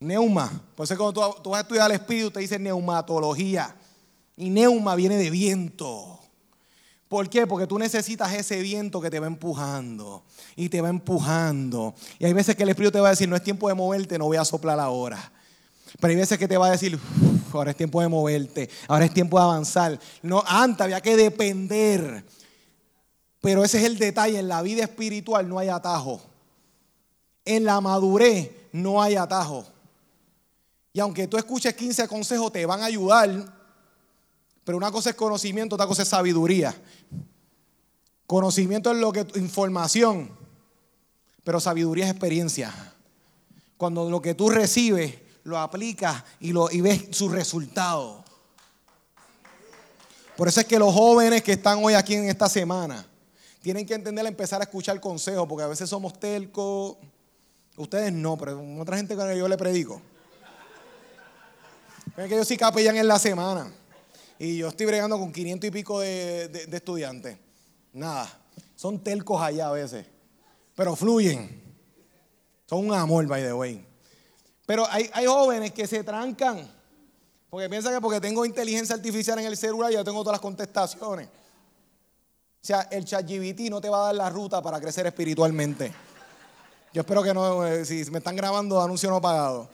Neuma. Por eso cuando tú, vas a estudiar el espíritu te dice neumatología. Y neuma viene de viento. ¿Por qué? Porque tú necesitas ese viento que te va empujando y te va empujando. Y hay veces que el Espíritu te va a decir, no es tiempo de moverte, no voy a soplar ahora. Pero hay veces que te va a decir, ahora es tiempo de moverte, ahora es tiempo de avanzar. No, antes había que depender. Pero ese es el detalle, en la vida espiritual no hay atajo. En la madurez no hay atajo. Y aunque tú escuches 15 consejos, te van a ayudar. Pero una cosa es conocimiento, otra cosa es sabiduría. Conocimiento es lo que información, pero sabiduría es experiencia. Cuando lo que tú recibes lo aplicas y, lo, y ves su resultado. Por eso es que los jóvenes que están hoy aquí en esta semana tienen que entender empezar a escuchar consejos, porque a veces somos telcos. Ustedes no, pero otra gente que yo le predico. Es que yo sí capellán en la semana. Y yo estoy bregando con 500 y pico de, estudiantes. Nada. Son telcos allá a veces. Pero fluyen. Son un amor, by the way. Pero hay, hay jóvenes que se trancan. Porque piensan que porque tengo inteligencia artificial en el celular ya tengo todas las contestaciones. O sea, el ChatGPT no te va a dar la ruta para crecer espiritualmente. Yo espero que no, eh, si me están grabando, anuncio no pagado.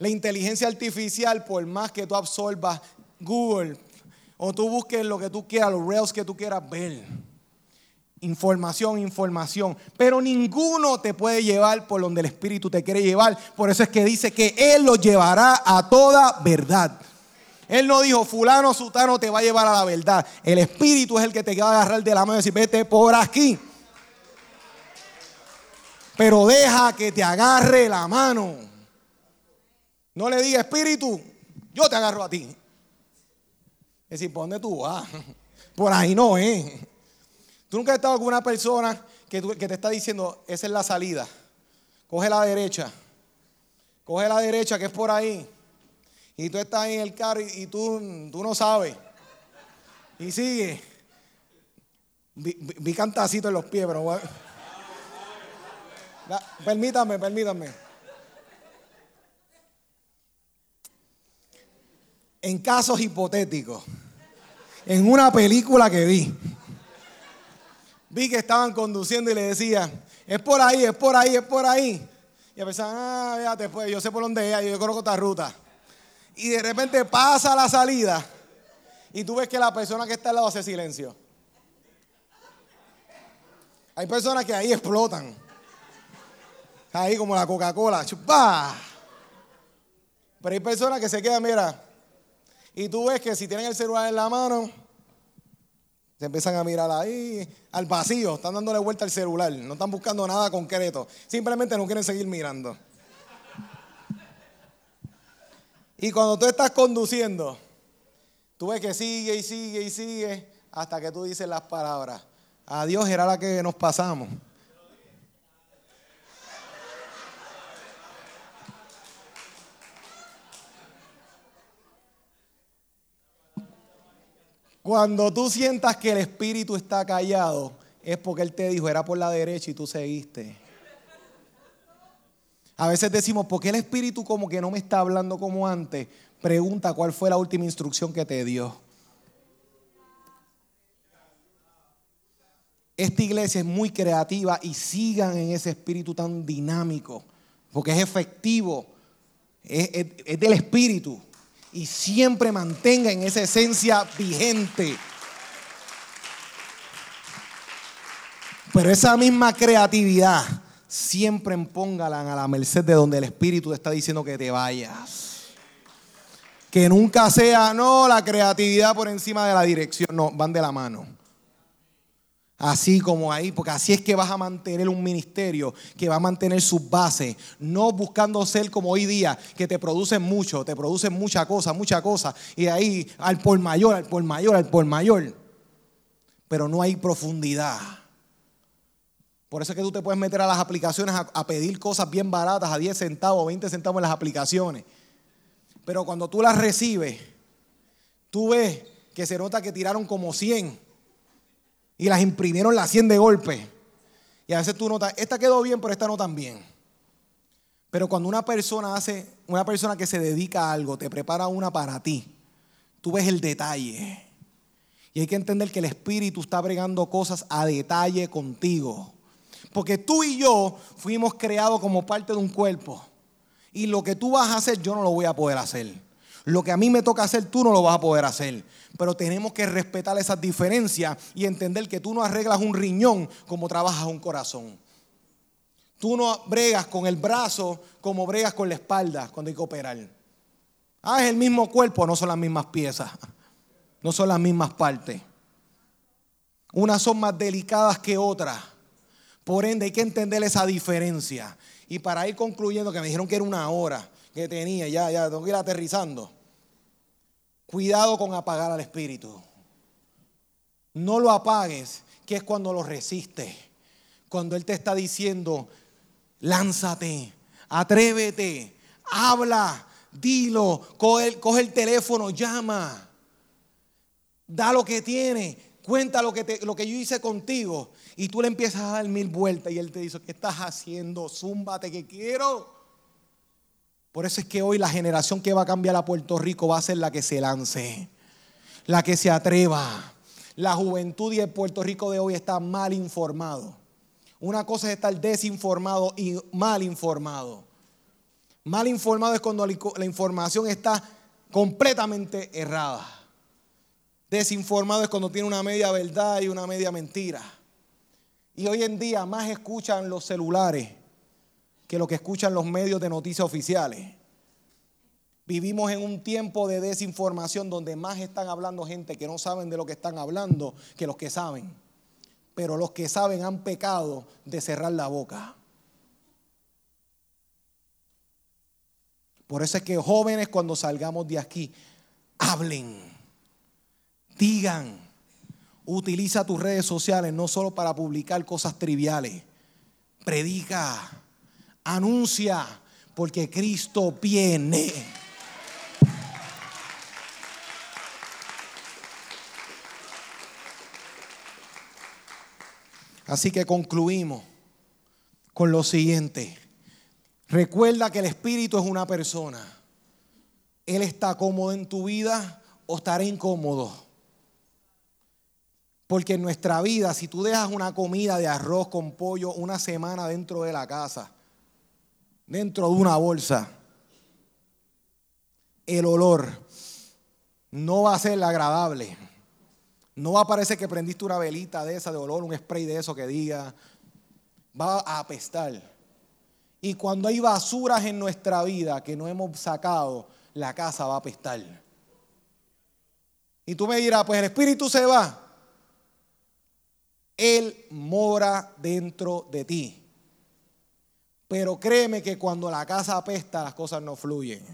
La inteligencia artificial, por más que tú absorbas Google o tú busques lo que tú quieras, los reels que tú quieras ver. Información, información. Pero ninguno te puede llevar por donde el Espíritu te quiere llevar. Por eso es que dice que Él lo llevará a toda verdad. Él no dijo, fulano, sutano te va a llevar a la verdad. El Espíritu es el que te va a agarrar de la mano y decir, vete por aquí pero deja que te agarre la mano. No le diga, espíritu, yo te agarro a ti. Es decir, ¿por dónde tú vas? (laughs) Por ahí no, ¿eh? Tú nunca has estado con una persona que, te está diciendo, esa es la salida. Coge la derecha. Coge la derecha que es por ahí. Y tú estás en el carro y, tú, tú, no sabes. Y sigue. Vi, vi, cantacito en los pies, pero (laughs) permítame, permítame. En casos hipotéticos, en una película que vi, vi que estaban conduciendo y le decía, es por ahí, es por ahí, es por ahí. Y pensaban, ah, fíjate, pues yo sé por dónde es, yo conozco esta ruta. Y de repente pasa la salida y tú ves que la persona que está al lado hace silencio. Hay personas que ahí explotan. Ahí como la Coca-Cola. Pero hay personas que se quedan, mira. Y tú ves que si tienen el celular en la mano, se empiezan a mirar ahí al vacío. Están dándole vuelta al celular. No están buscando nada concreto. Simplemente no quieren seguir mirando. Y cuando tú estás conduciendo, tú ves que sigue y sigue y sigue hasta que tú dices las palabras. Adiós era la que nos pasamos. Cuando tú sientas que el espíritu está callado, es porque Él te dijo, era por la derecha y tú seguiste. A veces decimos, ¿por qué el espíritu como que no me está hablando como antes? Pregunta cuál fue la última instrucción que te dio. Esta iglesia es muy creativa y sigan en ese espíritu tan dinámico, porque es efectivo, es, es del espíritu y siempre mantenga en esa esencia vigente. Pero esa misma creatividad siempre póngala a la merced de donde el Espíritu te está diciendo que te vayas. Que nunca sea, no, la creatividad por encima de la dirección, no, van de la mano. Así como ahí, porque así es que vas a mantener un ministerio que va a mantener sus bases, no buscando ser como hoy día, que te producen mucho, te producen mucha cosa, mucha cosa, y ahí al por mayor, al por mayor, al por mayor, pero no hay profundidad. Por eso es que tú te puedes meter a las aplicaciones a, pedir cosas bien baratas, a 10 centavos, 20 centavos en las aplicaciones, pero cuando tú las recibes, tú ves que se nota que tiraron como 100 y las imprimieron las 100 de golpe. Y a veces tú notas, esta quedó bien, pero esta no tan bien. Pero cuando una persona hace, una persona que se dedica a algo, te prepara una para ti, tú ves el detalle. Y hay que entender que el Espíritu está bregando cosas a detalle contigo. Porque tú y yo fuimos creados como parte de un cuerpo. Y lo que tú vas a hacer, yo no lo voy a poder hacer. Lo que a mí me toca hacer, tú no lo vas a poder hacer. Pero tenemos que respetar esas diferencias y entender que tú no arreglas un riñón como trabajas un corazón. Tú no bregas con el brazo como bregas con la espalda cuando hay que operar. Ah, es el mismo cuerpo, no son las mismas piezas. (laughs) No son las mismas partes. Unas son más delicadas que otras. Por ende, hay que entender esa diferencia. Y para ir concluyendo, que me dijeron que era una hora que tenía, ya, ya, tengo que ir aterrizando. Cuidado con apagar al espíritu. No lo apagues, que es cuando lo resiste. Cuando Él te está diciendo, lánzate, atrévete, habla, dilo, coge, coge el teléfono, llama, da lo que tiene, cuenta lo que, te, lo que yo hice contigo. Y tú le empiezas a dar mil vueltas y Él te dice, ¿qué estás haciendo? Zúmbate que quiero. Por eso es que hoy la generación que va a cambiar a Puerto Rico va a ser la que se lance, la que se atreva. La juventud y el Puerto Rico de hoy está mal informado. Una cosa es estar desinformado y mal informado. Mal informado es cuando la información está completamente errada. Desinformado es cuando tiene una media verdad y una media mentira. Y hoy en día más escuchan los celulares que lo que escuchan los medios de noticias oficiales. Vivimos en un tiempo de desinformación donde más están hablando gente que no saben de lo que están hablando que los que saben. Pero los que saben han pecado de cerrar la boca. Por eso es que jóvenes cuando salgamos de aquí, hablen, digan, utiliza tus redes sociales no solo para publicar cosas triviales, predica, anuncia, porque Cristo viene. Así que concluimos con lo siguiente. Recuerda que el Espíritu es una persona. Él está cómodo en tu vida o estará incómodo. Porque en nuestra vida, si tú dejas una comida de arroz con pollo una semana dentro de la casa, dentro de una bolsa, el olor no va a ser agradable. No va a parecer que prendiste una velita de esa de olor, un spray de eso que diga. Va a apestar. Y cuando hay basuras en nuestra vida que no hemos sacado, la casa va a apestar. Y tú me dirás, pues el espíritu se va. Él mora dentro de ti. Pero créeme que cuando la casa apesta, las cosas no fluyen.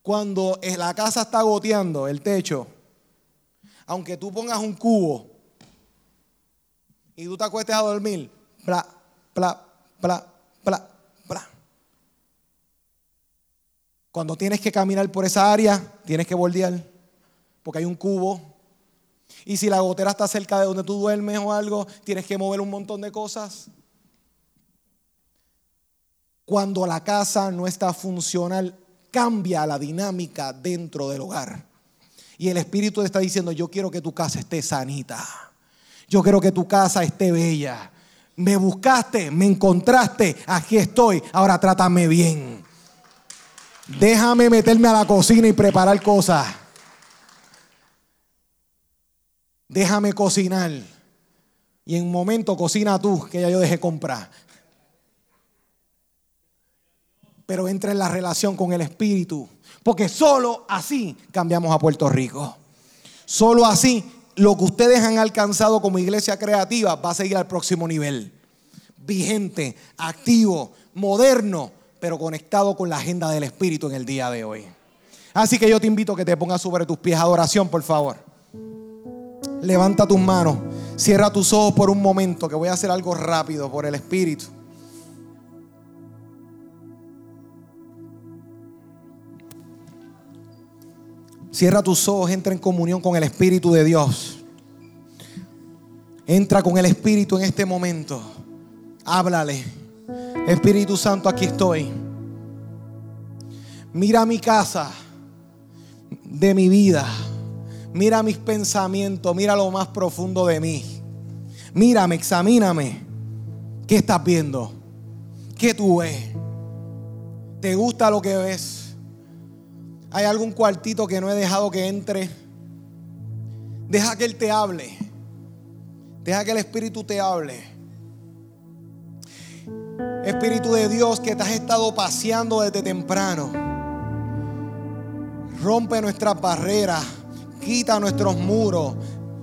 Cuando la casa está goteando, el techo, aunque tú pongas un cubo y tú te acuestes a dormir, bla, bla, bla, bla, bla. Cuando tienes que caminar por esa área, tienes que bordear, porque hay un cubo. Y si la gotera está cerca de donde tú duermes o algo, tienes que mover un montón de cosas. Cuando la casa no está funcional, cambia la dinámica dentro del hogar. Y el Espíritu está diciendo, yo quiero que tu casa esté sanita. Yo quiero que tu casa esté bella. Me buscaste, me encontraste, aquí estoy. Ahora trátame bien. Déjame meterme a la cocina y preparar cosas. Déjame cocinar. Y en un momento cocina tú, que ya yo dejé comprar. Pero entra en la relación con el Espíritu porque solo así cambiamos a Puerto Rico. Solo así lo que ustedes han alcanzado como iglesia creativa va a seguir al próximo nivel. Vigente, activo, moderno, pero conectado con la agenda del Espíritu en el día de hoy. Así que yo te invito a que te pongas sobre tus pies. Adoración, por favor. Levanta tus manos. Cierra tus ojos por un momento, que voy a hacer algo rápido por el Espíritu. Cierra tus ojos, entra en comunión con el Espíritu de Dios. Entra con el Espíritu en este momento. Háblale. Espíritu Santo, aquí estoy. Mira mi casa de mi vida. Mira mis pensamientos. Mira lo más profundo de mí. Mírame, examíname. ¿Qué estás viendo? ¿Qué tú ves? ¿Te gusta lo que ves? ¿Hay algún cuartito que no he dejado que entre? Deja que Él te hable. Deja que el Espíritu te hable. Espíritu de Dios que te has estado paseando desde temprano. Rompe nuestras barreras. Quita nuestros muros.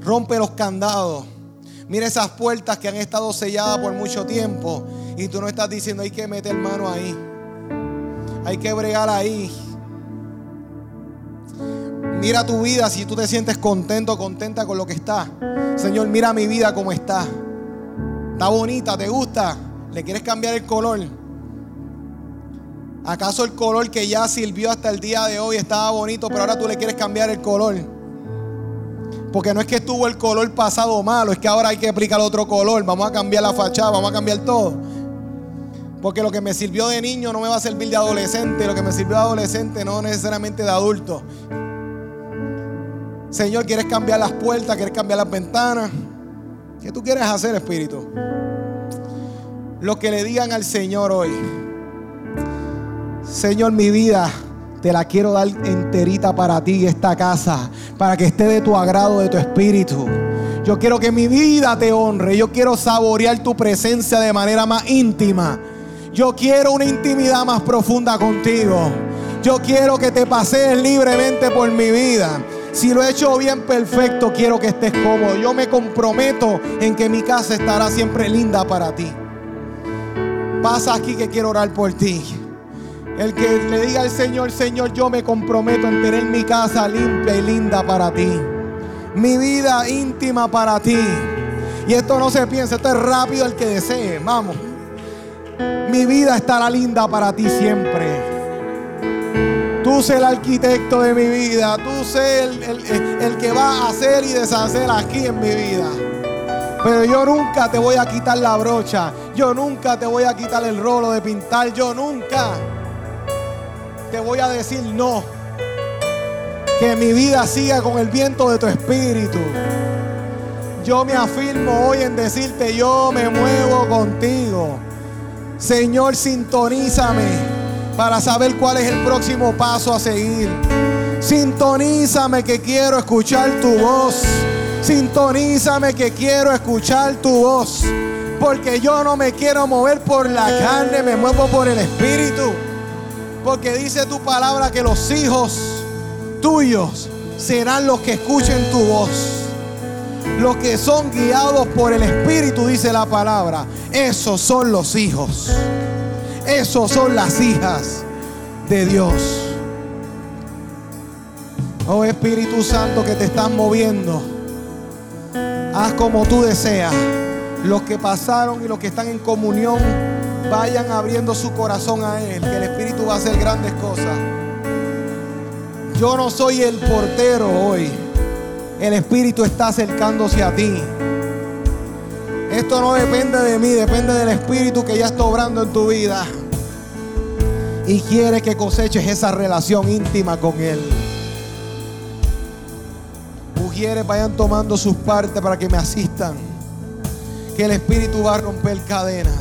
Rompe los candados. Mira esas puertas que han estado selladas por mucho tiempo. Y tú no estás diciendo hay que meter mano ahí. Hay que bregar ahí. Mira tu vida si tú te sientes contento, contenta con lo que está. Señor, mira mi vida como está. Está bonita, ¿te gusta? ¿Le quieres cambiar el color? ¿Acaso el color que ya sirvió hasta el día de hoy estaba bonito, pero ahora tú le quieres cambiar el color? Porque no es que estuvo el color pasado malo, es que ahora hay que aplicar otro color. Vamos a cambiar la fachada, vamos a cambiar todo. Porque lo que me sirvió de niño no me va a servir de adolescente, lo que me sirvió de adolescente no necesariamente de adulto. Señor, ¿quieres cambiar las puertas? ¿Quieres cambiar las ventanas? ¿Qué tú quieres hacer, Espíritu? lo que le digan al Señor hoy. Señor, mi vida te la quiero dar enterita para ti, esta casa, para que esté de tu agrado, de tu espíritu. Yo quiero que mi vida te honre. Yo quiero saborear tu presencia de manera más íntima. Yo quiero una intimidad más profunda contigo. Yo quiero que te pasees libremente por mi vida. Si lo he hecho bien, perfecto, quiero que estés cómodo. Yo me comprometo en que mi casa estará siempre linda para ti. Pasa aquí que quiero orar por ti. El que le diga al Señor, Señor, yo me comprometo en tener mi casa limpia y linda para ti. Mi vida íntima para ti. Y esto no se piensa, esto es rápido el que desee. Vamos. Mi vida estará linda para ti siempre. Tú sé el arquitecto de mi vida. Tú sé el, el, que va a hacer y deshacer aquí en mi vida. Pero yo nunca te voy a quitar la brocha. Yo nunca te voy a quitar el rolo de pintar. Yo nunca te voy a decir no. Que mi vida siga con el viento de tu espíritu. Yo me afirmo hoy en decirte, yo me muevo contigo. Señor, sintonízame para saber cuál es el próximo paso a seguir. Sintonízame que quiero escuchar tu voz. Sintonízame que quiero escuchar tu voz. Porque yo no me quiero mover por la carne, me muevo por el Espíritu. Porque dice tu palabra que los hijos tuyos serán los que escuchen tu voz. Los que son guiados por el Espíritu, dice la palabra. Esos son los hijos. Esos son las hijas de Dios. Oh Espíritu Santo que te están moviendo. Haz como tú deseas. Los que pasaron y los que están en comunión vayan abriendo su corazón a Él, que el Espíritu va a hacer grandes cosas. Yo no soy el portero hoy. El Espíritu está acercándose a ti. Esto no depende de mí, depende del Espíritu que ya está obrando en tu vida. Y quiere que coseches esa relación íntima con Él. Mujeres vayan tomando sus partes para que me asistan. Que el Espíritu va a romper cadenas.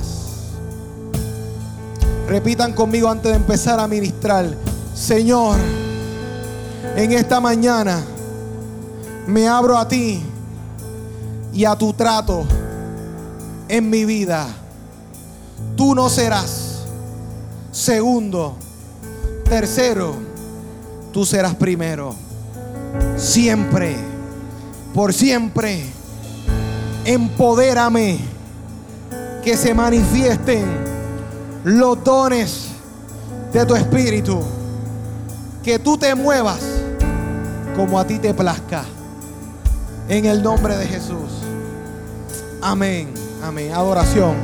Repitan conmigo antes de empezar a ministrar. Señor, en esta mañana me abro a ti y a tu trato en mi vida. Tú no serás segundo, tercero, tú serás primero. Siempre, por siempre, empodérame que se manifiesten los dones de tu espíritu. Que tú te muevas como a ti te plazca. En el nombre de Jesús. Amén. Amén. Adoración.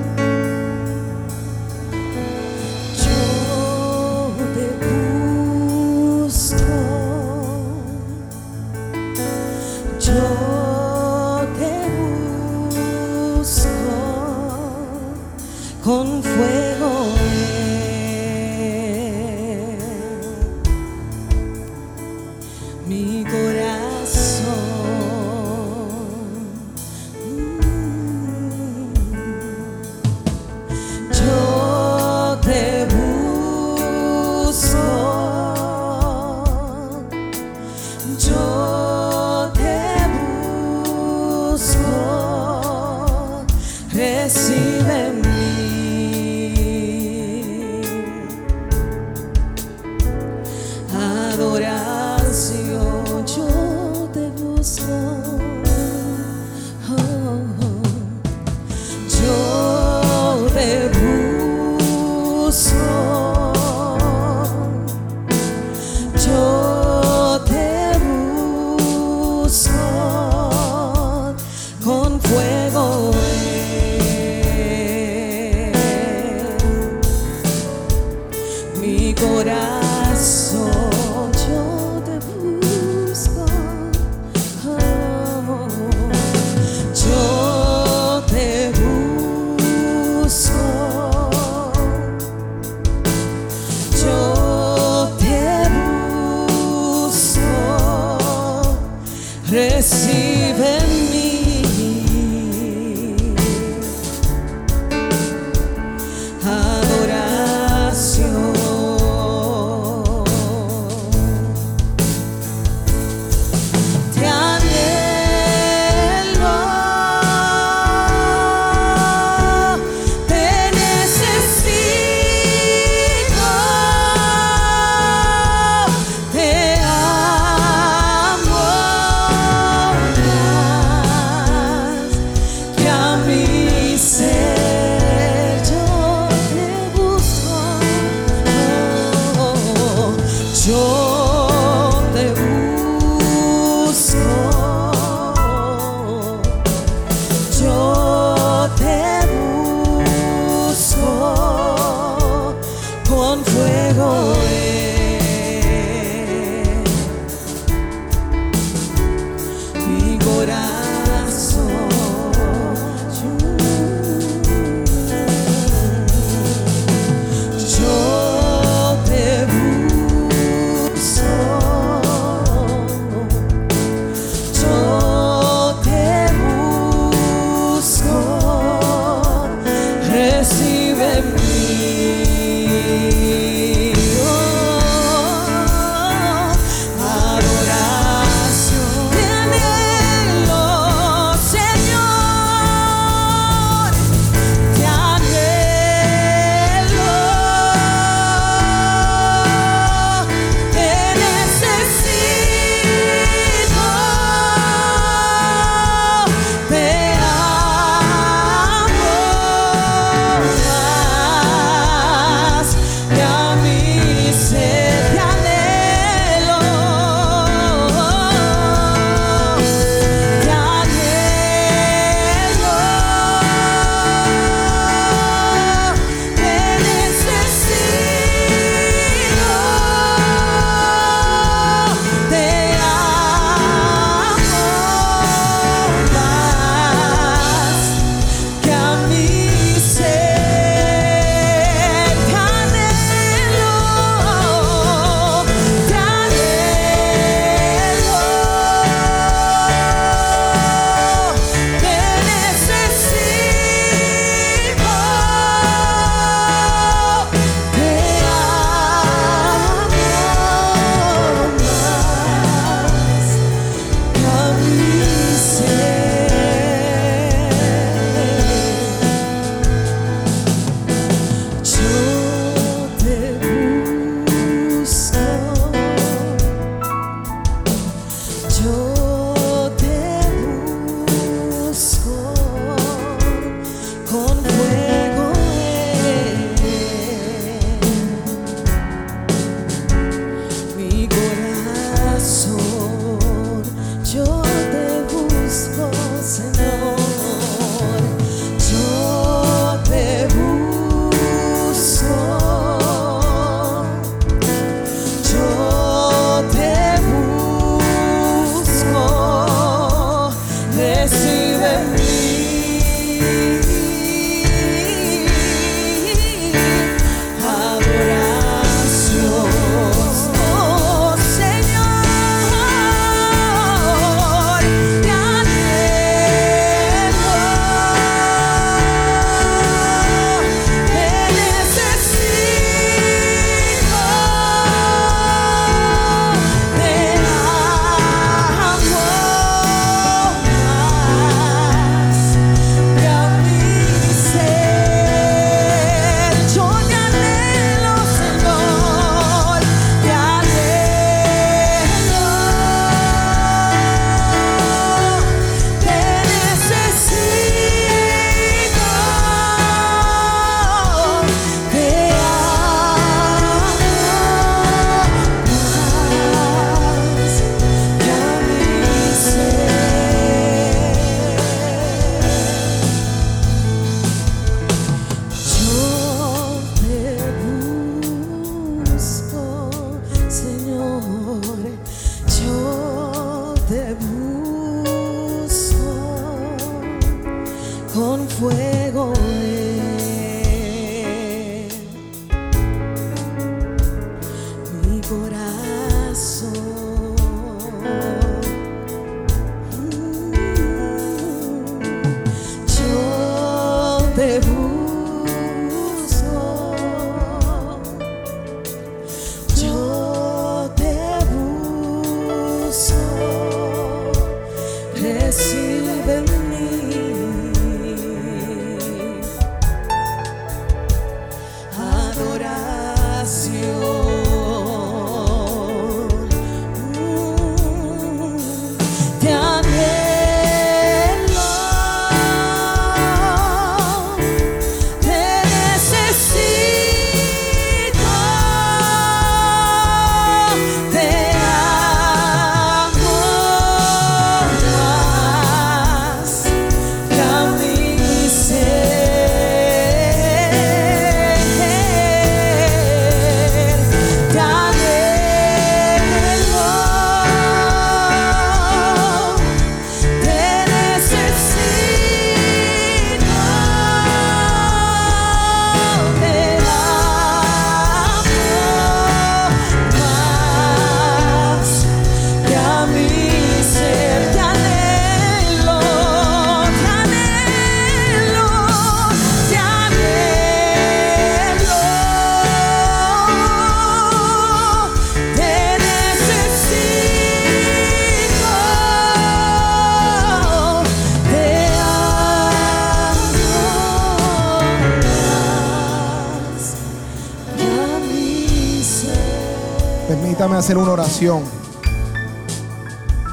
Hacer una oración.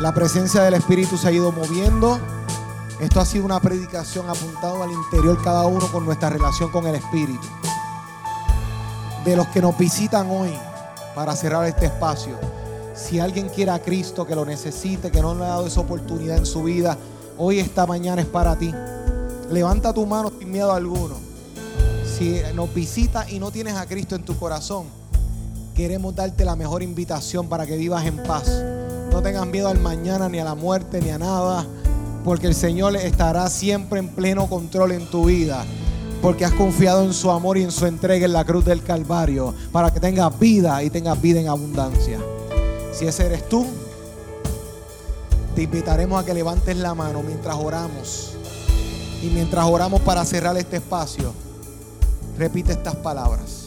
La presencia del Espíritu se ha ido moviendo. Esto ha sido una predicación apuntado al interior cada uno con nuestra relación con el Espíritu. De los que nos visitan hoy para cerrar este espacio. Si alguien quiere a Cristo, que lo necesite, que no le ha dado esa oportunidad en su vida, hoy esta mañana es para ti. Levanta tu mano sin miedo alguno. Si nos visitas y no tienes a Cristo en tu corazón, queremos darte la mejor invitación para que vivas en paz. No tengas miedo al mañana, ni a la muerte, ni a nada, porque el Señor estará siempre en pleno control en tu vida. Porque has confiado en su amor y en su entrega en la cruz del Calvario, para que tengas vida y tengas vida en abundancia. Si ese eres tú, te invitaremos a que levantes la mano mientras oramos. Y mientras oramos para cerrar este espacio, repite estas palabras.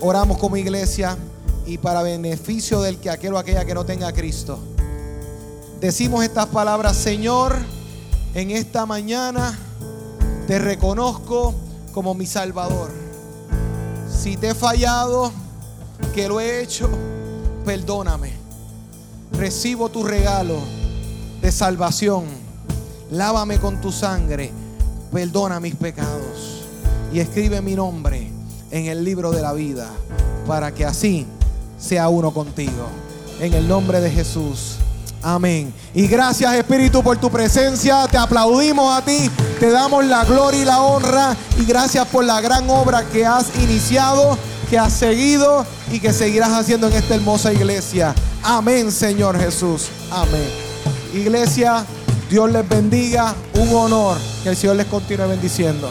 Oramos como iglesia y para beneficio del que aquel o aquella que no tenga Cristo. Decimos estas palabras, Señor, en esta mañana te reconozco como mi Salvador. Si te he fallado, que lo he hecho, perdóname. Recibo tu regalo de salvación. Lávame con tu sangre. Perdona mis pecados. Y escribe mi nombre en el libro de la vida para que así sea uno contigo. En el nombre de Jesús. Amén. Y gracias Espíritu por tu presencia. Te aplaudimos a ti. Te damos la gloria y la honra. Y gracias por la gran obra que has iniciado, que has seguido y que seguirás haciendo en esta hermosa iglesia. Amén, Señor Jesús. Amén. Iglesia, Dios les bendiga. Un honor. Que el Señor les continúe bendiciendo.